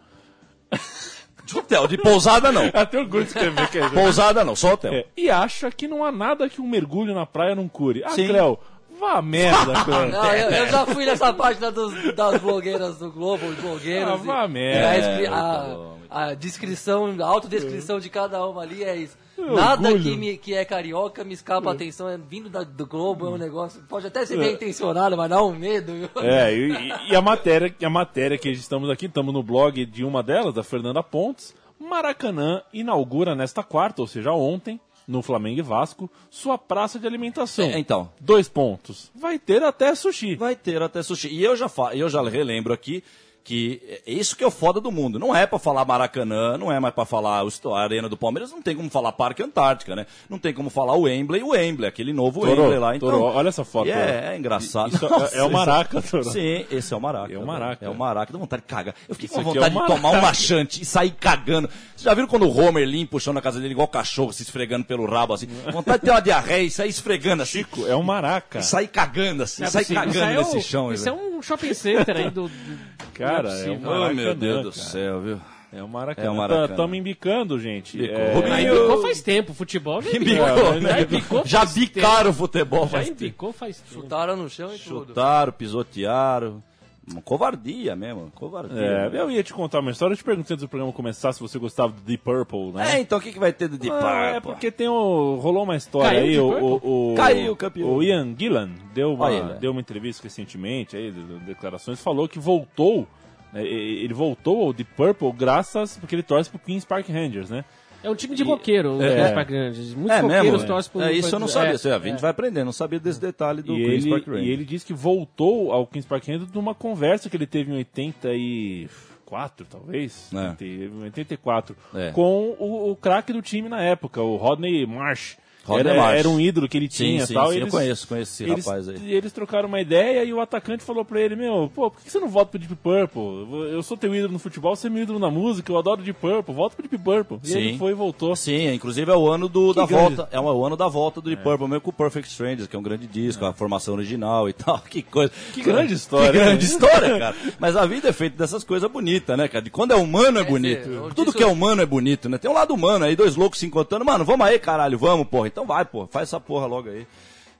De hotel, de pousada não. Até orgulho de escrever que é Pousada não, só hotel. É, e acha que não há nada que um mergulho na praia não cure. Ah, Sim. Cléo, vá a merda, Cléo. Não, eu, eu já fui nessa página dos- das blogueiras do Globo, os blogueiros. Ah, e- vá a e a, merda. É, a- muito a descrição, a autodescrição de cada uma ali é isso. É Nada orgulho. que, me, que é carioca me escapa a atenção, é vindo da- do Globo, é um negócio. Pode até ser bem intencionado, mas dá um medo. viu? É, e, e- a matéria, a matéria que estamos aqui, estamos no blog de uma delas, da Fernanda Pontes. Maracanã inaugura nesta quarta, ou seja, ontem, no Flamengo e Vasco, sua praça de alimentação. É, então. Dois pontos. Vai ter até sushi. Vai ter até sushi. E eu já, fa eu já relembro aqui que é isso que é o foda do mundo. Não é pra falar Maracanã, não é mais pra falar o a Arena do Palmeiras, não tem como falar Parque Antártica, né? Não tem como falar o Wembley, o Wembley, aquele novo Torô, Wembley lá. Então, Torô, olha essa foto. É, é engraçado. Isso é- Nossa, é o isso- Maraca, Torô. Sim, esse é o Maraca. É o. Maraca. É o Maraca. Dá vontade de cagar. Eu fiquei com Isso é vontade o de tomar um laxante e sair cagando. Vocês já viram quando o Homer limpa o chão na casa dele igual cachorro, se esfregando pelo rabo assim? Vontade de ter uma diarreia e sair esfregando assim. É um Maraca. E sair cagando assim, é sair cagando é nesse o- chão. Isso velho. é um shopping center aí do. do- Cara, é possível. um Oh, meu Deus do céu, viu? É o Maracanã. É o Maracanã. Estamos embicando, gente. Bicou. É, Rubinho, Ah, faz tempo, futebol já Embicou, embicou. né? Já faz bicaram o futebol tempo. Já faz tempo. embicou faz tempo. Chutaram no chão e tudo. Chutaram, pisotearam. Uma covardia mesmo, covardia. É, eu ia te contar uma história. Eu te perguntei antes do programa começar se você gostava do Deep Purple, né? É, então o que, que vai ter do Deep Ah, Purple? é porque tem o, rolou uma história Caiu aí. O, o, o- Caiu, campeão. O Ian Gillan deu uma, Olha né? deu uma entrevista recentemente, aí, de- de- declarações, falou que voltou. Né, e- ele voltou ao Deep Purple graças porque ele torce pro Queen's Park Rangers, né? É um time de roqueiro, É. é. Queen's Park Rangers. Muitos É roqueiros mesmo? torcem pro É, isso eu não é, sabia. Você, a é. gente vai aprender, não sabia desse detalhe do e, Queen's ele, Park Rangers. e ele disse que voltou ao Queen's Park Rangers numa conversa que ele teve em 84, talvez. É. Teve Em 84. É. Com o, o craque do time na época, o Rodney Marsh. Rodney era, Marsh. era um ídolo que ele Sim, tinha sim, tal. sim, e eu conheço, conheço esse eles, rapaz aí. E eles trocaram uma ideia e o atacante falou pra ele, meu, pô, por que você não volta pro Deep Purple? Eu sou teu ídolo no futebol, você é meu ídolo na música, eu adoro Deep Purple, volta pro Deep Purple. E Sim. ele foi e voltou. Sim, inclusive é o ano do, da grande. volta. É o ano da volta do Deep Purple, mesmo com o Perfect Strangers, que é um grande disco, a formação original e tal. Que coisa. Que grande história, Que grande né? história, cara. Mas a vida é feita dessas coisas bonitas, né, cara? De quando é humano é Esse- bonito. Tudo que é humano é bonito, né? Tem um lado humano aí, dois loucos se encontrando. Mano, vamos aí, caralho, vamos, porra. Então vai, porra, faz essa porra logo aí.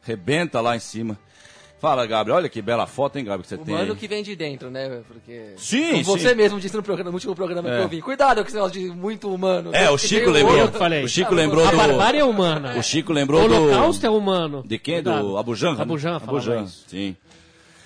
Rebenta lá em cima. Fala, Gabriel. Olha que bela foto, hein, Gabriel, que você O tem. mano aí. que vem de dentro, né? Porque. Sim, Como você sim. mesmo disse no, programa, no último programa É. que eu vi. Cuidado com esse negócio de muito humano. É, né? o Chico lembrou. outro- falei. O Chico Ah, lembrou A do. barbárie é humana. O Chico O lembrou do. holocausto é humano. De quem? Cuidado. Do Abujan? né? Abujan falava Abujan, isso. sim.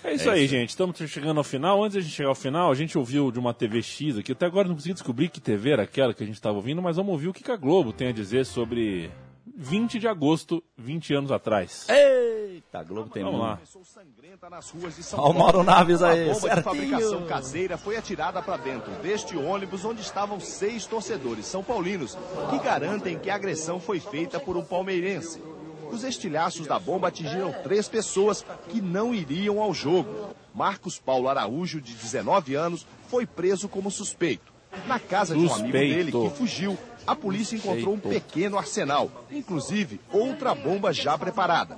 É isso aí, gente. Estamos chegando ao final. Antes de a gente chegar ao final, a gente ouviu de uma TV X aqui. Até agora não consegui descobrir que TV era aquela que a gente estava ouvindo, mas vamos ouvir o que que a Globo tem a dizer sobre 20 de agosto, 20 anos atrás. Eita, a Globo tem Vamos lá. de Ó o Mauro Naves aí, Uma bomba de certinho. fabricação caseira foi atirada para dentro deste ônibus onde estavam seis torcedores são paulinos que garantem que a agressão foi feita por um palmeirense. Os estilhaços da bomba atingiram três pessoas que não iriam ao jogo. Marcos Paulo Araújo, de 19 anos, foi preso como suspeito. Na casa de um amigo Suspeito. dele que fugiu, a polícia encontrou um pequeno arsenal, inclusive outra bomba já preparada.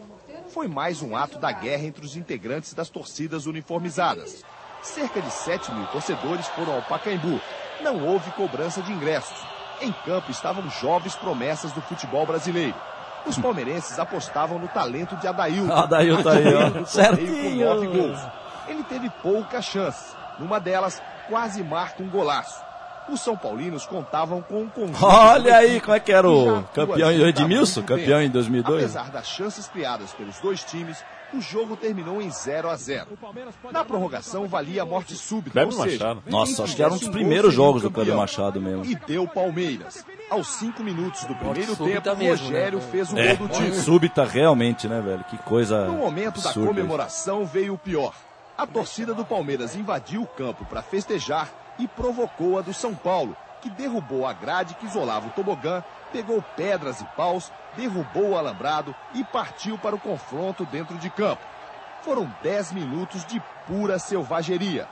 Foi mais um ato da guerra entre os integrantes das torcidas uniformizadas. Cerca de 7 mil torcedores foram ao Pacaembu. Não houve cobrança de ingressos. Em campo estavam jovens promessas do futebol brasileiro. Os palmeirenses apostavam no talento de Adailton. Adailton aí, ó. artilheiro do torneio Certinho. Ele teve poucas chances. Numa delas, quase marca um golaço. Os São Paulinos contavam com um conjunto. Olha aí, como é que era o campeão Edmilson? Campeão em 2002? Apesar das chances criadas pelos dois times, o jogo terminou em 0 a 0 Na prorrogação, valia a morte súbita. Kleber ou seja, Machado. Nossa, acho que era um dos primeiros o jogos do Kleber campeão. Machado mesmo. E deu Palmeiras. Aos 5 minutos do primeiro tempo, mesmo, né? Rogério fez o É, gol do time. súbita realmente, né, velho? Que coisa. No momento da comemoração veio o pior. A torcida do Palmeiras invadiu o campo para festejar e provocou a do São Paulo, que derrubou a grade que isolava o tobogã, pegou pedras e paus, derrubou o alambrado e partiu para o confronto dentro de campo. Foram 10 minutos de pura selvageria.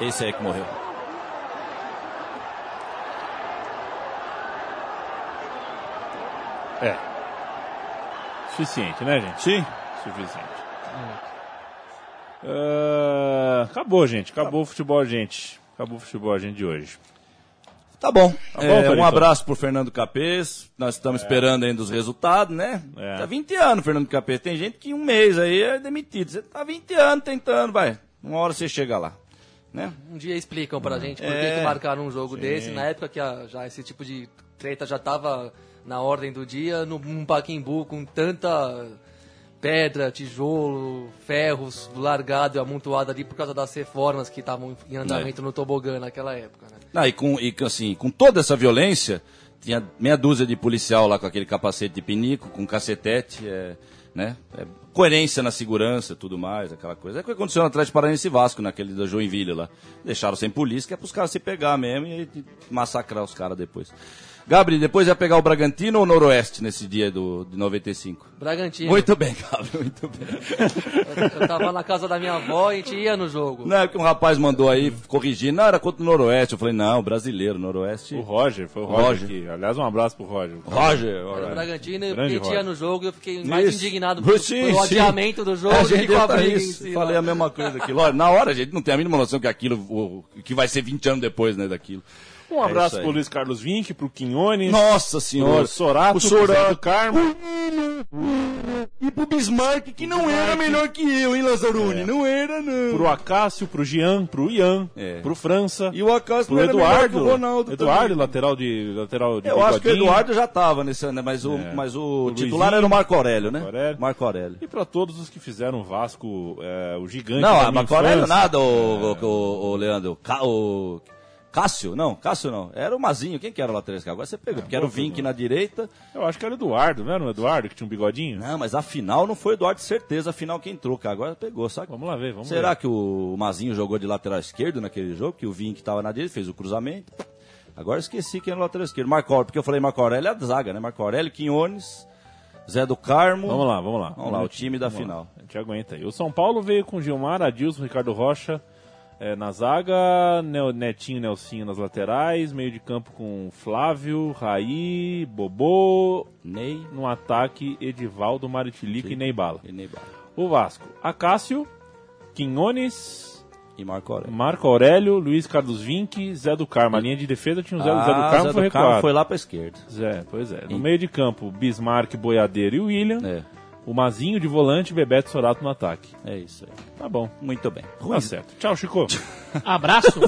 Esse aí que morreu. É. Suficiente, né, gente? Sim. Suficiente. Ah, acabou, gente. Acabou o futebol, gente. Acabou o futebol, gente, de hoje. Tá bom. Tá É, bom, um Thalita? abraço pro Fernando Capês. Nós estamos esperando ainda os resultados, né? É. Tá 20 anos, Fernando Capês. Tem gente que em um mês aí é demitido. Você tá 20 anos tentando, vai. Uma hora você chega lá. Né? Um dia explicam pra gente por É. que, que marcaram um jogo desse, na época que a- já esse tipo de treta já tava na ordem do dia, no um Paquimbu com tanta pedra, tijolo, ferros largado e amontoado ali por causa das reformas que estavam em andamento no tobogã naquela época, né? Ah, e, com, e assim, com toda essa violência, tinha meia dúzia de policial lá com aquele capacete de pinico, com cacetete, é, né? É, coerência na segurança tudo mais, aquela coisa. É o que aconteceu no Atlético Paranaense Vasco, naquele da Joinville lá. Deixaram sem polícia, que é pros caras se pegar mesmo e massacrar os caras depois. Gabriel, depois ia pegar o Bragantino ou o Noroeste nesse dia do, de 95? Bragantino. Muito bem, Gabriel, muito bem. Eu, eu tava na casa da minha avó e a gente ia no jogo. Não, é que um rapaz mandou aí corrigir, não, era contra o Noroeste. Eu falei, não, brasileiro, Noroeste. O Roger, foi o Roger, Roger. aqui. Aliás, um abraço pro Roger. Roger, Era o Roger. Bragantino e a gente ia Roger. no jogo e eu fiquei mais Isso. indignado pelo, Sim, pelo sim. adiamento do jogo A gente com a isso. si. Falei lá. a mesma coisa aqui. Lógico, na hora a gente não tem a mínima noção que aquilo, o, que vai ser 20 anos depois, né, daquilo. Um É abraço aí. pro Luiz Carlos Vinck, pro Quinhones, Nossa senhora. pro Sorato, O Sorato. pro Carmo. E pro Bismarck, que não era melhor que eu, hein, Lazarone? Não era, não. pro Acácio, pro Jean, pro Ian, É. pro França, E o Acácio pro melhor Eduardo. o Ronaldo Eduardo, também. lateral de lateral de Eu acho que o bigodinho. Eduardo já tava nesse ano, né? Mas o, mas o, O titular Luizinho. era o Marco Aurélio, né? Marco Aurélio. Marco Aurélio. E pra todos os que fizeram o Vasco, é, o gigante Não, Marco Aurélio nada, o, o, o, o Leandro. O Cássio, não, Cássio não. Era o Mazinho. Quem que era o lateral esquerdo? Agora você pegou, porque era o Vink na direita. Eu acho que era o Eduardo, não era o Eduardo que tinha um bigodinho? Não, mas a final não foi o Eduardo, certeza. A final quem entrou, cara. Agora pegou, sabe? Vamos lá ver, vamos Será ver. que o Mazinho jogou de lateral esquerdo naquele jogo? Que o Vink tava na direita, fez o cruzamento. Agora esqueci quem era o lateral esquerdo. Marco Aurélio, porque eu falei Marco Aurélio é a zaga, né? Marco Aurélio, Quinhones, Zé do Carmo. Vamos lá, vamos lá. Vamos lá, o time da Vamos lá. final. A gente aguenta aí. O São Paulo veio com Gilmar, Adilson, Ricardo Rocha eh, na zaga, Netinho, Nelsinho nas laterais, meio de campo com Flávio, Raí, Bobô, Ney no ataque Edivaldo, Maritilico e Neibala. e Neymar. O Vasco, Acácio, Quinhones, E Marco Aurélio. Marco Aurélio, Luiz Carlos Vinck, Zé do Carmo. A linha de defesa tinha o Zé, Zé do Ah, Carmo, Zé foi do Carmo recuado. foi lá pra esquerda. Zé, pois é. No meio de campo, Bismarck, Boiadeiro e William. É, O Mazinho de volante, Bebeto Sorato no ataque. é isso aí. Tá bom. Muito bem. Tá certo. Tchau, Chico. Abraço.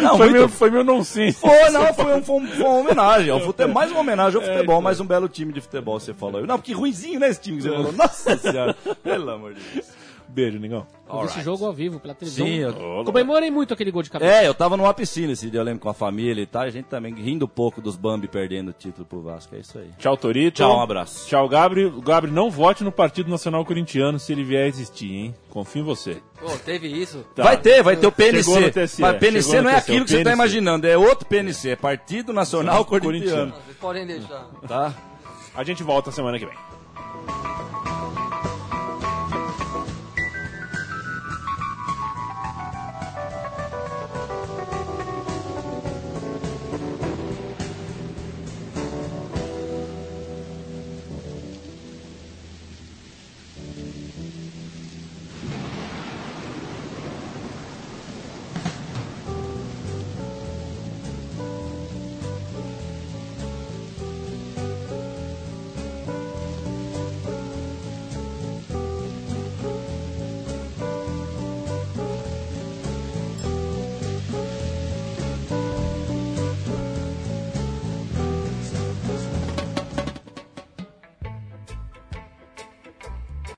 Não, foi, muito meu, foi meu nonsense. Foi, não, foi, um- foi um- foi uma homenagem ao futebol, mais uma homenagem ao futebol, mais um belo time de futebol, você falou. Não, porque ruizinho, né, esse time que você falou. Nossa senhora, pelo amor de Deus. Beijo, Ningão. Eu vi esse jogo ao vivo pela televisão. Sim, eu- Comemorei muito aquele gol de cabeça. É, eu tava numa piscina esse dia, eu lembro, com a família e tal, a gente também rindo um pouco dos Bambi perdendo o título pro Vasco, é isso aí. Tchau, Torito. Tchau, um abraço. Tchau, Gabriel. Gabriel, não vote no Partido Nacional Corintiano se ele vier a existir, hein? Confio em você. Pô, teve isso? Tá. Vai ter, vai ter o PNC. no TSE, Mas PNC não é TSE, aquilo que você tá PNC. imaginando, é outro PNC, é Partido Nacional Corintiano. Vocês podem deixar. Tá? A gente volta semana que vem.